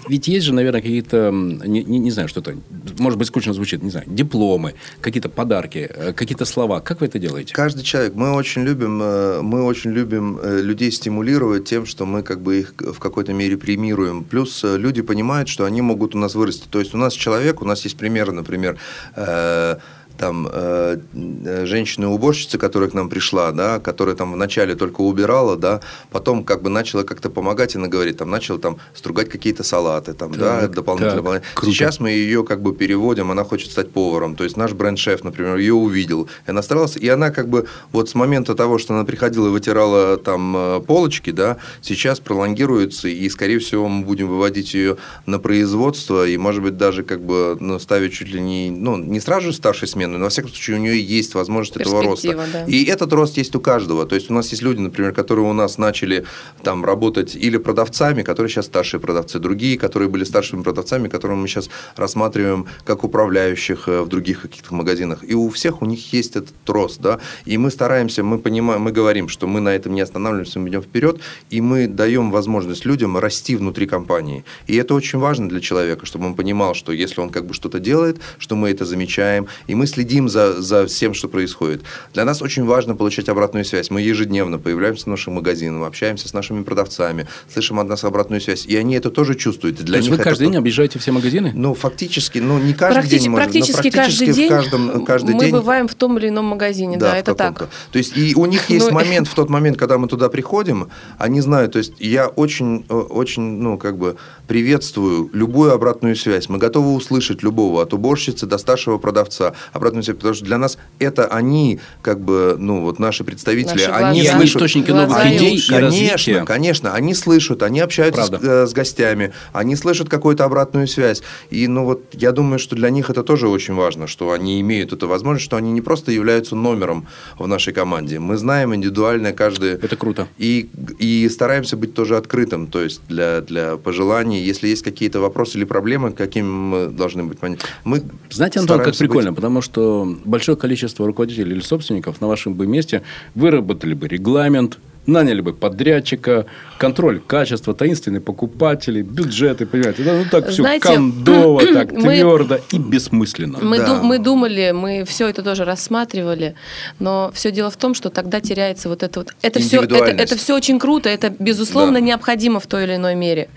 Speaker 3: Ведь есть же, наверное, какие-то... Не, не- не знаю, что это... Может быть, скучно звучит. Не знаю. Дипломы, какие-то подарки, какие-то слова. Как вы это делаете?
Speaker 4: Каждый человек, мы очень любим, мы очень любим людей стимулировать тем, что мы как бы их в какой-то мере премируем. Плюс э, люди понимают, что они могут у нас вырасти. То есть у нас человек, у нас есть примеры, например, э, там э, э, женщина-уборщица, которая к нам пришла, да, которая там вначале только убирала, да, потом как бы начала как-то помогать, она говорит, там начала там стругать какие-то салаты, там, да,
Speaker 3: Так,
Speaker 4: дополнительно.
Speaker 3: так,
Speaker 4: дополнительно.
Speaker 3: круто.
Speaker 4: Сейчас мы ее как бы переводим, она хочет стать поваром. То есть наш бренд-шеф, например, ее увидел, и она старалась, и она как бы вот с момента того, что она приходила и вытирала там э, полочки, да, сейчас пролонгируется, и, скорее всего, мы будем выводить ее на производство, и, может быть, даже как бы ну, ставить чуть ли не, ну, не сразу же старшей смены, но, во всяком случае, у нее есть возможность этого роста.
Speaker 5: Да.
Speaker 4: И этот рост есть у каждого. То есть у нас есть люди, например, которые у нас начали там работать или продавцами, которые сейчас старшие продавцы, другие, которые были старшими продавцами, которые мы сейчас рассматриваем как управляющих э, в других каких-то магазинах. И у всех у них есть этот рост, да. И мы стараемся, мы понимаем, мы говорим, что мы на этом не останавливаемся, мы идем вперед, и мы даем возможность людям расти внутри компании. И это очень важно для человека, чтобы он понимал, что если он как бы что-то делает, что мы это замечаем, и мы следим за, за всем, что происходит. Для нас очень важно получать обратную связь. Мы ежедневно появляемся в наших магазинах, общаемся с нашими продавцами, слышим от нас обратную связь. И они это тоже чувствуют. Для
Speaker 3: То есть вы
Speaker 4: это
Speaker 3: каждый день объезжаете все магазины?
Speaker 4: Ну, фактически, ну, не каждый
Speaker 5: Практически,
Speaker 4: день, может, но
Speaker 5: практически каждый
Speaker 4: практически
Speaker 5: день
Speaker 4: в каждом, каждый
Speaker 5: мы
Speaker 4: день
Speaker 5: бываем в том или ином магазине. Да,
Speaker 4: в
Speaker 5: это
Speaker 4: каком-то.
Speaker 5: так.
Speaker 4: То есть и у них (laughs) есть
Speaker 5: Ну,
Speaker 4: момент, (laughs) в тот момент, когда мы туда приходим, они знают, то есть я очень, э, очень, ну, как бы приветствую любую обратную связь. Мы готовы услышать любого, от уборщицы до старшего продавца, обратную связь, потому что для нас это они, как бы, ну, вот наши представители,
Speaker 5: Наши
Speaker 4: они
Speaker 5: глаза.
Speaker 4: Слышат...
Speaker 3: источники
Speaker 5: Глаза
Speaker 3: новых
Speaker 5: и
Speaker 3: идей и развития.
Speaker 4: Конечно, конечно, они слышат, они общаются с, э, с гостями, они слышат какую-то обратную связь. И, ну, вот я думаю, что для них это тоже очень важно, что они имеют эту возможность, что они не просто являются номером в нашей команде. Мы знаем индивидуально каждый...
Speaker 3: Это круто.
Speaker 4: И, и стараемся быть тоже открытым, то есть для, для пожеланий. Если есть какие-то вопросы или проблемы, какими мы должны быть. Мы
Speaker 3: Знаете, Антон, как
Speaker 4: стараемся быть-
Speaker 3: прикольно, потому что большое количество руководителей или собственников на вашем бы месте выработали бы регламент, наняли бы подрядчика, контроль качества, таинственные покупатели, бюджеты, понимаете, да, ну так все
Speaker 5: Знаете,
Speaker 3: кондово, (coughs) так
Speaker 5: мы-
Speaker 3: твердо и бессмысленно.
Speaker 5: Мы,
Speaker 4: Да.
Speaker 5: ду- мы думали, мы все это тоже рассматривали, но все дело в том, что тогда теряется вот это вот. Это все, это, это все очень круто, это безусловно
Speaker 4: Да.
Speaker 5: необходимо в той или иной мере,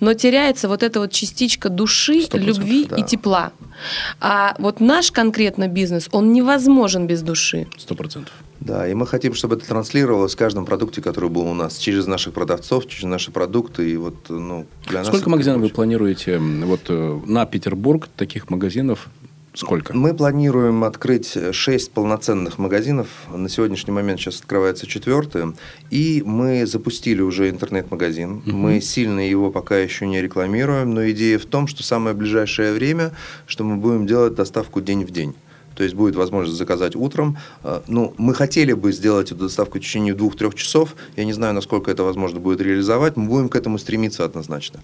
Speaker 5: но теряется вот эта вот частичка души, любви
Speaker 4: да.
Speaker 5: и тепла. А вот наш конкретно бизнес, он невозможен без души.
Speaker 3: Сто процентов.
Speaker 4: Да, и мы хотим, чтобы это транслировалось в каждом продукте, который был у нас, через наших продавцов, через наши продукты. И вот, ну, для нас
Speaker 3: Сколько
Speaker 4: это
Speaker 3: магазинов вы планируете вот э, на Петербург таких магазинов? Сколько?
Speaker 4: Мы планируем открыть 6 полноценных магазинов. На сегодняшний момент сейчас открывается четвертый. И мы запустили уже интернет-магазин. Мы сильно его пока еще не рекламируем, но идея в том, что самое ближайшее время, что мы будем делать доставку день в день. То есть будет возможность заказать утром. Э, ну, мы хотели бы сделать эту доставку в течение двух-трех часов. Я не знаю, насколько это возможно будет реализовать. Мы будем к этому стремиться однозначно.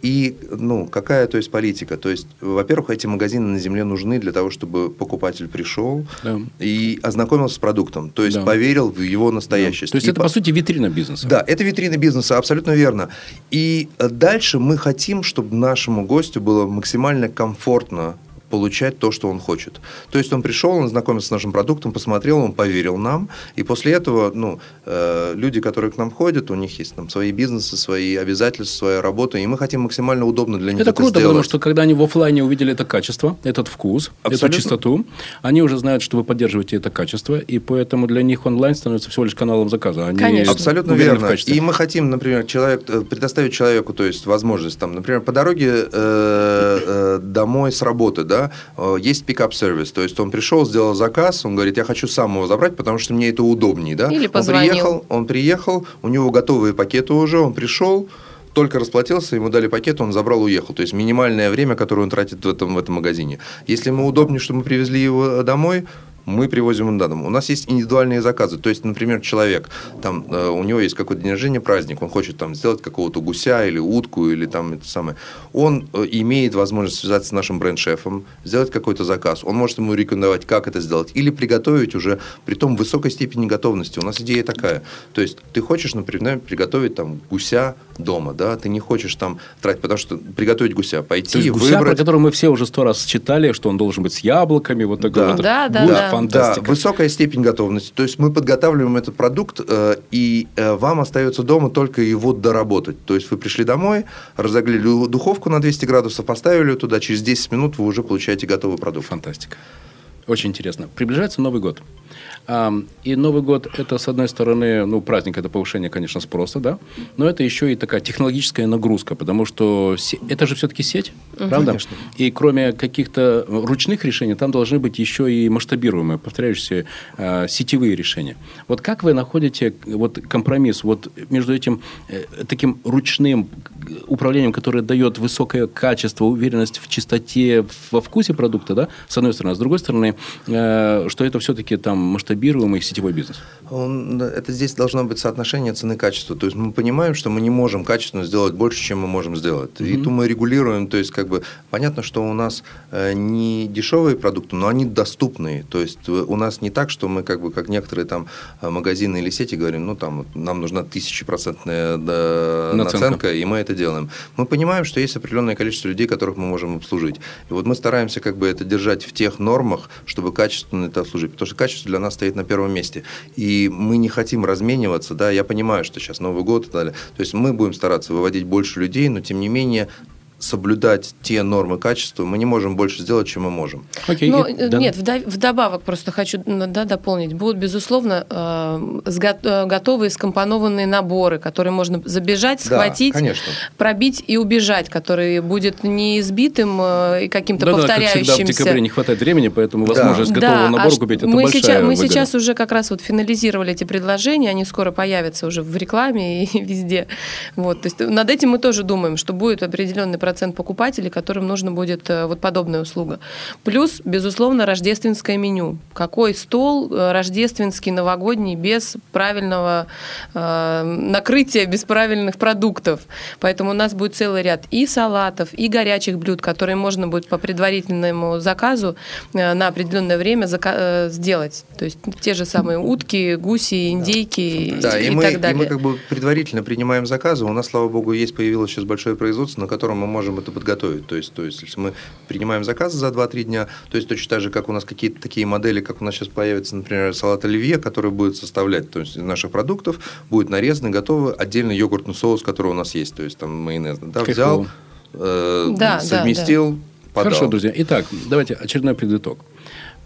Speaker 4: И, ну, какая, то есть, политика? То есть, во-первых, эти магазины на земле нужны для того, чтобы покупатель пришел да. и ознакомился с продуктом, то есть да. поверил в его настоящесть.
Speaker 3: Да. То есть, и это, по... по сути, витрина бизнеса.
Speaker 4: Да, это витрина бизнеса, абсолютно верно. И дальше мы хотим, чтобы нашему гостю было максимально комфортно получать то, что он хочет. То есть он пришел, он знакомился с нашим продуктом, посмотрел, он поверил нам, и после этого ну, э, люди, которые к нам ходят, у них есть там свои бизнесы, свои обязательства, своя работа, и мы хотим максимально удобно для них
Speaker 3: это, это круто, сделать. потому что когда они в офлайне увидели это качество, этот вкус, Абсолютно. эту чистоту, они уже знают, что вы поддерживаете это качество, и поэтому для них онлайн становится всего лишь каналом заказа. Они
Speaker 4: Конечно. Абсолютно верно. И мы хотим, например, человек, э, предоставить человеку, то есть возможность, там, например, по дороге э, э, домой с работы, да, да, э, есть пикап-сервис. То есть он пришел, сделал заказ, он говорит, я хочу сам его забрать, потому что мне это удобнее. Да?
Speaker 5: Или
Speaker 4: позвонил. Он приехал, он приехал, у него готовые пакеты уже, он пришел, только расплатился, ему дали пакет, он забрал, уехал. То есть минимальное время, которое он тратит в этом, в этом магазине. Если ему удобнее, что мы привезли его домой, мы привозим им дом. У нас есть индивидуальные заказы. То есть, например, человек, там, э, у него есть какой-то день рождения, праздник, он хочет там сделать какого-то гуся или утку, или там это самое. Он э, имеет возможность связаться с нашим бренд-шефом, сделать какой-то заказ. Он может ему рекомендовать, как это сделать, или приготовить уже при том высокой степени готовности. У нас идея такая. То есть, ты хочешь, например, приготовить там гуся дома, да, ты не хочешь там тратить, потому что приготовить гуся, пойти То есть,
Speaker 3: гуся, выбрать... про который мы все уже сто раз читали, что он должен быть с яблоками, вот такой
Speaker 5: да.
Speaker 3: вот.
Speaker 5: Да, да, да.
Speaker 4: Фантастика. Да, высокая степень готовности. То есть мы подготавливаем этот продукт, э, и э, вам остается дома только его доработать. То есть вы пришли домой, разогрели духовку на 200 градусов, поставили туда, через 10 минут вы уже получаете готовый продукт.
Speaker 3: Фантастика. Очень интересно. Приближается Новый год. И Новый год – это, с одной стороны, ну, праздник – это повышение, конечно, спроса, да, но это еще и такая технологическая нагрузка, потому что это же все-таки сеть, угу. правда? Конечно. И кроме каких-то ручных решений, там должны быть еще и масштабируемые, повторяющиеся а, сетевые решения. Вот как вы находите вот компромисс вот между этим э, таким ручным управлением, которое дает высокое качество, уверенность в чистоте, во вкусе продукта, да, с одной стороны, а с другой стороны, э, что это все-таки там масштабируемое масштабируемый сетевой бизнес?
Speaker 4: Он, это здесь должно быть соотношение цены и качества. То есть мы понимаем, что мы не можем качественно сделать больше, чем мы можем сделать. Mm-hmm. И то мы регулируем. То есть как бы понятно, что у нас э, не дешевые продукты, но они доступные. То есть э, у нас не так, что мы как бы как некоторые там э, магазины или сети говорим, ну там нам нужна тысячепроцентная наценка. наценка, и мы это делаем. Мы понимаем, что есть определенное количество людей, которых мы можем обслужить. И вот мы стараемся как бы это держать в тех нормах, чтобы качественно это обслужить. Потому что качество для нас стоит на первом месте. И мы не хотим размениваться, да, я понимаю, что сейчас Новый год и так далее. То есть мы будем стараться выводить больше людей, но тем не менее соблюдать те нормы качества, мы не можем больше сделать, чем мы можем.
Speaker 5: Okay. Ну, да. Нет, вдобавок просто хочу да, дополнить. Будут, безусловно, э, э, готовые скомпонованные наборы, которые можно забежать, схватить, да, пробить и убежать, который будет не избитым э, и каким-то да, повторяющимся. Да, как всегда,
Speaker 3: в декабре не хватает времени, поэтому возможность да. готового да, набора а купить – это мы большая
Speaker 5: сейчас, Мы
Speaker 3: выгода.
Speaker 5: сейчас уже как раз вот финализировали эти предложения, они скоро появятся уже в рекламе и (laughs) везде. Вот, то есть над этим мы тоже думаем, что будет определенный процент покупателей, которым нужно будет э, вот подобная услуга. Плюс, безусловно, рождественское меню. Какой стол э, рождественский, новогодний, без правильного э, накрытия, без правильных продуктов. Поэтому у нас будет целый ряд и салатов, и горячих блюд, которые можно будет по предварительному заказу э, на определенное время сделать. То есть те же самые утки, гуси, индейки да. и, и, и
Speaker 4: мы,
Speaker 5: так далее.
Speaker 4: И мы как бы предварительно принимаем заказы. У нас, слава богу, есть появилось сейчас большое производство, на котором мы можем это подготовить. То есть, то есть если мы принимаем заказы за 2-3 дня, то есть точно так же, как у нас какие-то такие модели, как у нас сейчас появится, например, салат оливье, который будет составлять, то есть из наших продуктов будет нарезанный, готовый отдельный йогуртный соус, который у нас есть, то есть там майонез, да, взял, э, да, совместил, да, да.
Speaker 3: Подал. Хорошо, друзья. Итак, давайте очередной предыток.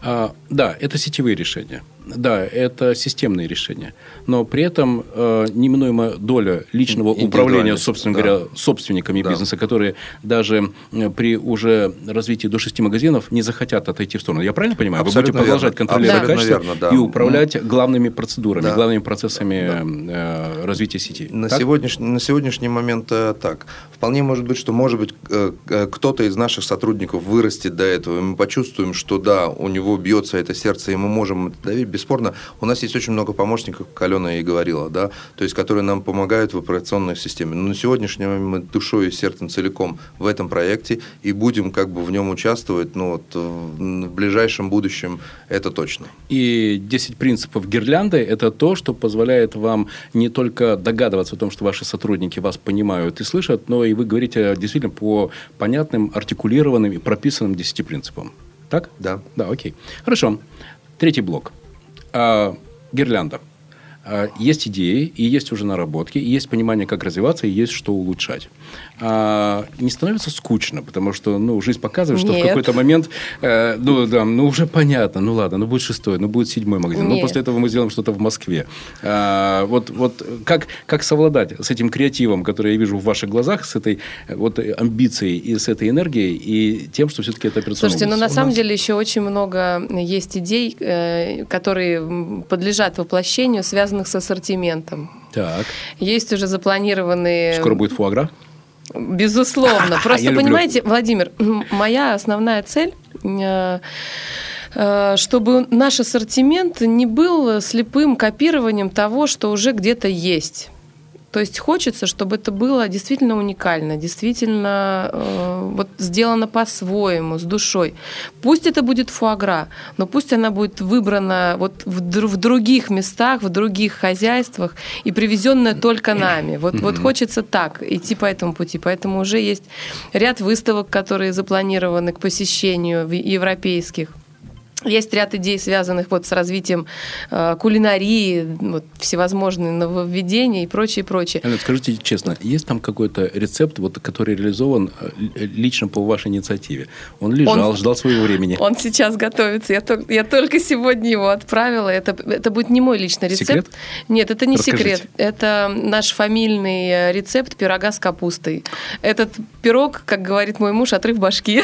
Speaker 3: А, да, это сетевые решения. Да, это системные решения. Но при этом э, неминуемая доля личного управления, собственно да. говоря, собственниками да. бизнеса, которые даже при уже развитии до шести магазинов не захотят отойти в сторону. Я правильно понимаю?
Speaker 4: Абсолютно
Speaker 3: Вы будете продолжать
Speaker 4: верно.
Speaker 3: контролировать качество верно, да. и управлять главными процедурами, да. главными процессами да. э, развития сети.
Speaker 4: На, сегодняшний, на сегодняшний момент э, так. Вполне может быть, что, может быть, э, э, кто-то из наших сотрудников вырастет до этого, и мы почувствуем, что да, у него бьется это сердце, и мы можем это доверить, бесспорно, у нас есть очень много помощников, как Алена и говорила, да, то есть, которые нам помогают в операционной системе. Но на сегодняшний момент мы душой и сердцем целиком в этом проекте и будем как бы в нем участвовать, ну вот в ближайшем будущем это точно.
Speaker 3: И 10 принципов гирлянды – это то, что позволяет вам не только догадываться о том, что ваши сотрудники вас понимают и слышат, но и вы говорите действительно по понятным, артикулированным и прописанным 10 принципам. Так?
Speaker 4: Да.
Speaker 3: Да, окей. Хорошо. Третий блок. А, гирлянда. А, есть идеи, и есть уже наработки, и есть понимание, как развиваться, и есть что улучшать. А, не становится скучно, потому что ну, жизнь показывает, что
Speaker 5: Нет.
Speaker 3: в какой-то момент, э, ну, да, ну, уже понятно, ну, ладно, ну, будет шестой, ну, будет седьмой магазин, ну,
Speaker 5: Нет.
Speaker 3: после этого мы сделаем что-то в Москве. А, вот, вот как, как совладать с этим креативом, который я вижу в ваших глазах, с этой вот амбицией и с этой энергией, и тем, что все-таки это операционный
Speaker 5: Слушайте, ну
Speaker 3: бизнес?
Speaker 5: на самом деле еще очень много есть идей, э, которые подлежат воплощению, связанных с ассортиментом.
Speaker 3: Так,
Speaker 5: Есть уже запланированные...
Speaker 3: скоро будет фуагра?
Speaker 5: Безусловно. (laughs)
Speaker 3: Я
Speaker 5: Просто
Speaker 3: люблю.
Speaker 5: понимаете, Владимир, (laughs) моя основная цель э, э, чтобы наш ассортимент не был слепым копированием того, что уже где-то есть. То есть хочется, чтобы это было действительно уникально, действительно э, вот сделано по-своему, с душой. Пусть это будет фуагра, но пусть она будет выбрана вот в, дру- в других местах, в других хозяйствах и привезенная только нами. Вот, вот хочется так идти по этому пути. Поэтому уже есть ряд выставок, которые запланированы к посещению в- европейских. Есть ряд идей, связанных вот с развитием э, кулинарии, вот, всевозможные нововведения и прочее, прочее.
Speaker 3: Алена, скажите честно, есть там какой-то рецепт, вот, который реализован э, лично по вашей инициативе? Он лежал,
Speaker 5: Он-
Speaker 3: ждал своего времени.
Speaker 5: Он сейчас готовится. Я, тол- я только сегодня его отправила. Это, это будет не мой личный рецепт.
Speaker 3: Секрет?
Speaker 5: Нет, это не
Speaker 3: Расскажите.
Speaker 5: секрет. Это наш фамильный э, рецепт пирога с капустой. Этот пирог, как говорит мой муж, отрыв башки.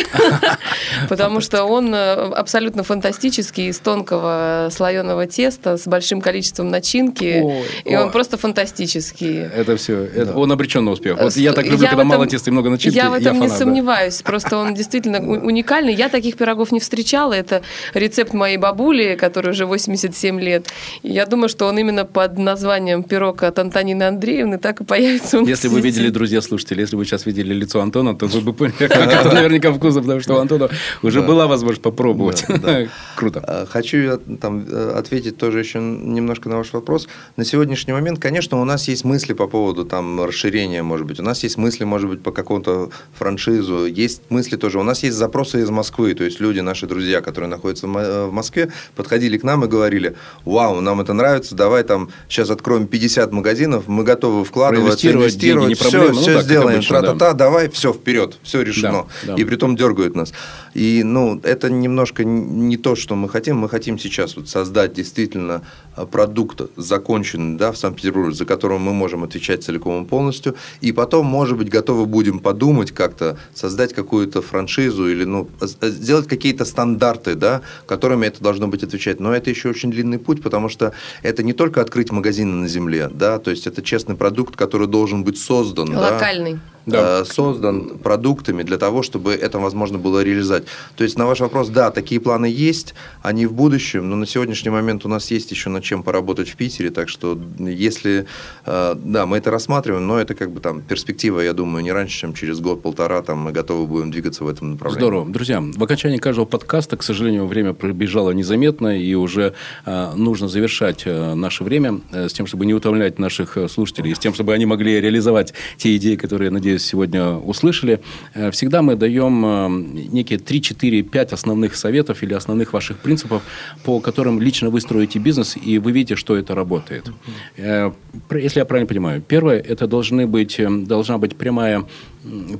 Speaker 5: (laughs) Потому что он э, абсолютно фантастический, из тонкого слоеного теста, с большим количеством начинки.
Speaker 3: Ой,
Speaker 5: И он
Speaker 3: ой.
Speaker 5: просто фантастический.
Speaker 3: Это все, это, он обречен на успех. Вот
Speaker 5: С-
Speaker 3: я так люблю,
Speaker 5: я
Speaker 3: когда
Speaker 5: в
Speaker 3: мало
Speaker 5: этом-
Speaker 3: теста и много начинки.
Speaker 5: Я в этом не
Speaker 3: фанат, да.
Speaker 5: сомневаюсь. Просто он действительно уникальный. Я таких пирогов не встречала. Это рецепт моей бабули, которой уже 87 лет. И я думаю, что он именно под названием пирог от Антонины Андреевны так и появится у нас
Speaker 3: Если вы видели, друзья слушатели, если вы сейчас видели лицо Антона, то вы бы (laughs) поняли, (laughs) как это наверняка вкусно, потому что у Антона уже была возможность попробовать. (laughs) Круто.
Speaker 4: А, Хочу там э, ответить тоже еще немножко на ваш вопрос. На сегодняшний момент, конечно, у нас есть мысли по поводу там расширения, может быть. У нас есть мысли, может быть, по какому-то франшизу. Есть мысли тоже. У нас есть запросы из Москвы. То есть люди, наши друзья, которые находятся в э, Москве, подходили к нам и говорили, вау, нам это нравится, давай там сейчас откроем 50 магазинов, мы готовы вкладываться,
Speaker 3: Проинвестировать, деньги не
Speaker 4: все,
Speaker 3: проблема. Ну
Speaker 4: все
Speaker 3: как
Speaker 4: сделаем,
Speaker 3: обычно, да.
Speaker 4: тра-та-та, давай, все, вперед, все решено.
Speaker 3: Да, да.
Speaker 4: И притом дергают нас. И, ну, это немножко не то, что мы хотим. Мы хотим сейчас вот создать действительно а, продукт законченный, да, в Санкт-Петербурге, за которым мы можем отвечать целиком и полностью. И потом, может быть, готовы будем подумать как-то, создать какую-то франшизу или, ну, с- сделать какие-то стандарты, да, которыми это должно быть отвечать. Но это еще очень длинный путь, потому что это не только открыть магазины на земле, да, то есть это честный продукт, который должен быть создан. да
Speaker 5: Локальный.
Speaker 3: Да.
Speaker 4: Э, создан продуктами для того, чтобы это возможно было реализовать. То есть на ваш вопрос, да, такие планы есть, они в будущем, но на сегодняшний момент у нас есть еще над чем поработать в Питере, так что если, э, да, мы это рассматриваем, но это как бы там перспектива, я думаю, не раньше, чем через год-полтора, там мы готовы будем двигаться в этом направлении.
Speaker 3: Здорово. Друзья, в окончании каждого подкаста, к сожалению, время пробежало незаметно, и уже э, нужно завершать наше время с тем, чтобы не утомлять наших слушателей, с тем, чтобы они могли реализовать те идеи, которые, надеюсь, сегодня услышали. Э, всегда мы даем э, некие 3, 4, 5 основных советов или основных ваших принципов, по которым лично вы строите бизнес, и вы видите, что это работает. Э, если я правильно понимаю, первое, это должны быть, должна быть прямая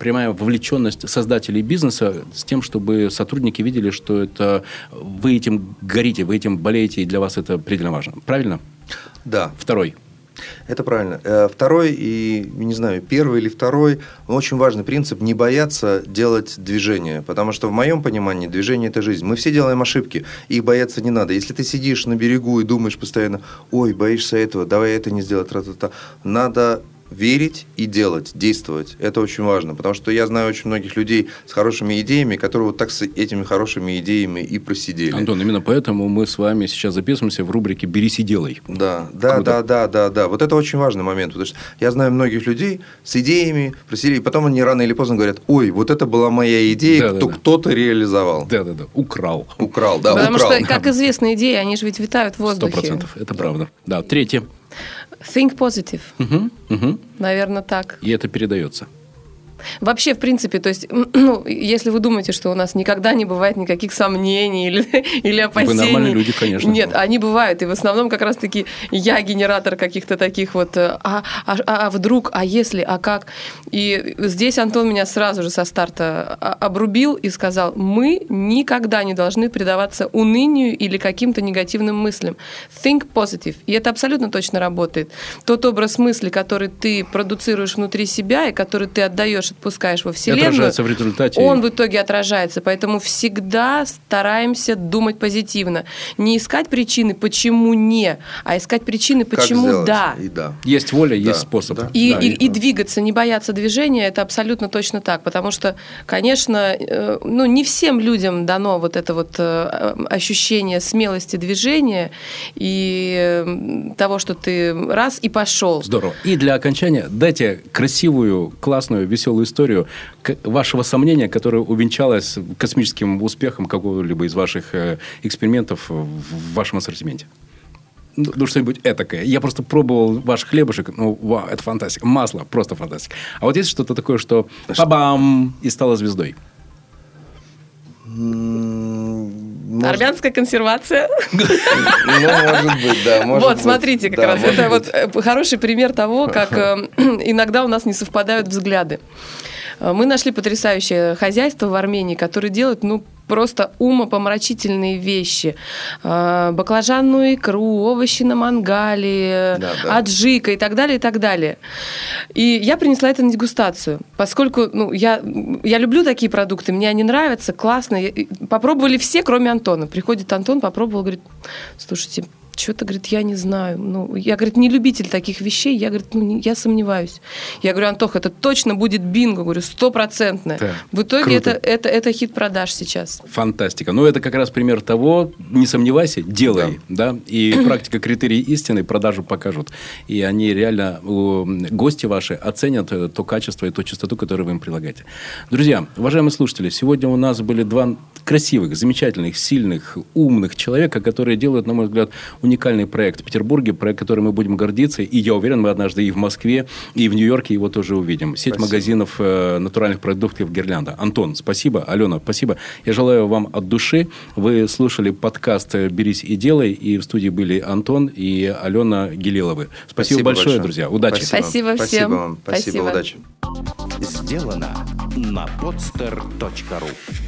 Speaker 3: прямая вовлеченность создателей бизнеса с тем, чтобы сотрудники видели, что это вы этим горите, вы этим болеете, и для вас это предельно важно. Правильно?
Speaker 4: Да,
Speaker 3: Второй.
Speaker 4: Это правильно. Э, Второй и, не знаю, первый или второй, очень важный принцип – не бояться делать движение. Потому что в моем понимании движение – это жизнь. Мы все делаем ошибки, их бояться не надо. Если ты сидишь на берегу и думаешь постоянно, ой, боишься этого, давай это не сделать, тра-та-та. Надо верить и делать, действовать. Это очень важно, потому что я знаю очень многих людей с хорошими идеями, которые вот так с этими хорошими идеями и просидели.
Speaker 3: Антон, именно поэтому мы с вами сейчас записываемся в рубрике «Берись и делай».
Speaker 4: Да, да,
Speaker 3: Круто.
Speaker 4: да, да, да, да. Вот это очень важный момент, потому что я знаю многих людей с идеями, просили, и потом они рано или поздно говорят, ой, вот это была моя идея,
Speaker 3: Да, да,
Speaker 4: кто,
Speaker 3: да.
Speaker 4: кто-то реализовал.
Speaker 3: Да-да-да, украл.
Speaker 4: Украл, да,
Speaker 5: Потому
Speaker 4: украл.
Speaker 5: что, как известно, идеи, они же ведь витают в
Speaker 3: Сто
Speaker 5: воздухе.
Speaker 3: процентов, это правда. Да, третье.
Speaker 5: Think positive.
Speaker 3: Мгм, мгм.
Speaker 5: Наверное, так.
Speaker 3: И это передается.
Speaker 5: Вообще, в принципе, то есть, (clears throat) ну, если вы думаете, что у нас никогда не бывает никаких сомнений или, (laughs) или опасений.
Speaker 3: нормальные люди, конечно.
Speaker 5: Нет, они бывают. И в основном как раз-таки я генератор каких-то таких вот, э, а, а, а вдруг, а если, а как. И здесь Антон меня сразу же со старта а- обрубил и сказал, мы никогда не должны предаваться унынию или каким-то негативным мыслям. Think positive. И это абсолютно точно работает. Тот образ мысли, который ты продуцируешь внутри себя и который ты отдаешь, отпускаешь во Вселенную,
Speaker 3: отражается в результате.
Speaker 5: он в итоге отражается. Поэтому всегда стараемся думать позитивно. Не искать причины, почему не, а искать причины, почему да.
Speaker 4: И да.
Speaker 3: Есть воля, есть
Speaker 4: Да,
Speaker 3: способ.
Speaker 4: да.
Speaker 5: И,
Speaker 3: Да,
Speaker 5: и, и двигаться, не бояться движения, это абсолютно точно так. Потому что, конечно, э, ну, не всем людям дано вот это вот э, ощущение смелости движения и э, того, что ты раз и пошел.
Speaker 3: Здорово. И для окончания дайте красивую, классную, веселую историю к- вашего сомнения, которое увенчалось космическим успехом какого-либо из ваших э, экспериментов в вашем ассортименте. Ну, ну, что-нибудь этакое. Я просто пробовал ваш хлебушек. Ну, вау, это фантастика. Масло, просто фантастика. А вот есть что-то такое, что бам и стало звездой.
Speaker 4: Может-
Speaker 5: Армянская консервация.
Speaker 4: Ну, может быть, да. может
Speaker 5: вот,
Speaker 4: быть.
Speaker 5: смотрите, как
Speaker 4: Да,
Speaker 5: раз это
Speaker 4: быть.
Speaker 5: вот э, хороший пример того, как э, (clears throat) иногда у нас не совпадают взгляды. Э, Мы нашли потрясающее хозяйство в Армении, которое делает, ну, просто умопомрачительные вещи. Э, Баклажанную икру, овощи на мангале,
Speaker 4: Да, да.
Speaker 5: аджика и так далее, и так далее. И я принесла это на дегустацию, поскольку ну, я, я люблю такие продукты, мне они нравятся, классно. Попробовали все, кроме Антона. Приходит Антон, попробовал, говорит, слушайте, что-то, говорит, я не знаю. Ну, я, говорит, не любитель таких вещей. Я, говорит, ну, не- я сомневаюсь. Я говорю, Антох, это точно будет бинго. Говорю, стопроцентное.
Speaker 3: Да.
Speaker 5: В итоге
Speaker 3: Круто.
Speaker 5: это, это, это хит продаж сейчас.
Speaker 3: Фантастика. Ну, это как раз пример того, не сомневайся, делай. Да. И (clears throat) практика критерий истины продажу покажут. И они реально, гости ваши, оценят э, то качество и ту частоту, которую вы им предлагаете. Друзья, уважаемые слушатели, сегодня у нас были два красивых, замечательных, сильных, умных человека, которые делают, на мой взгляд, уникальный проект в Петербурге, проект, который мы будем гордиться. И я уверен, мы однажды и в Москве, и в Нью-Йорке его тоже увидим. Сеть
Speaker 4: Спасибо.
Speaker 3: магазинов э, натуральных продуктов «Гирлянда». Антон, спасибо. Алена, спасибо. Я желаю вам от души. Вы слушали подкаст «Берись и делай». И в студии были Антон и Алена Гелиловы. Спасибо, большое, друзья. Удачи.
Speaker 5: Спасибо всем.
Speaker 4: Спасибо вам. Спасибо,
Speaker 5: Спасибо.
Speaker 4: удачи.
Speaker 1: Сделано на podster.ru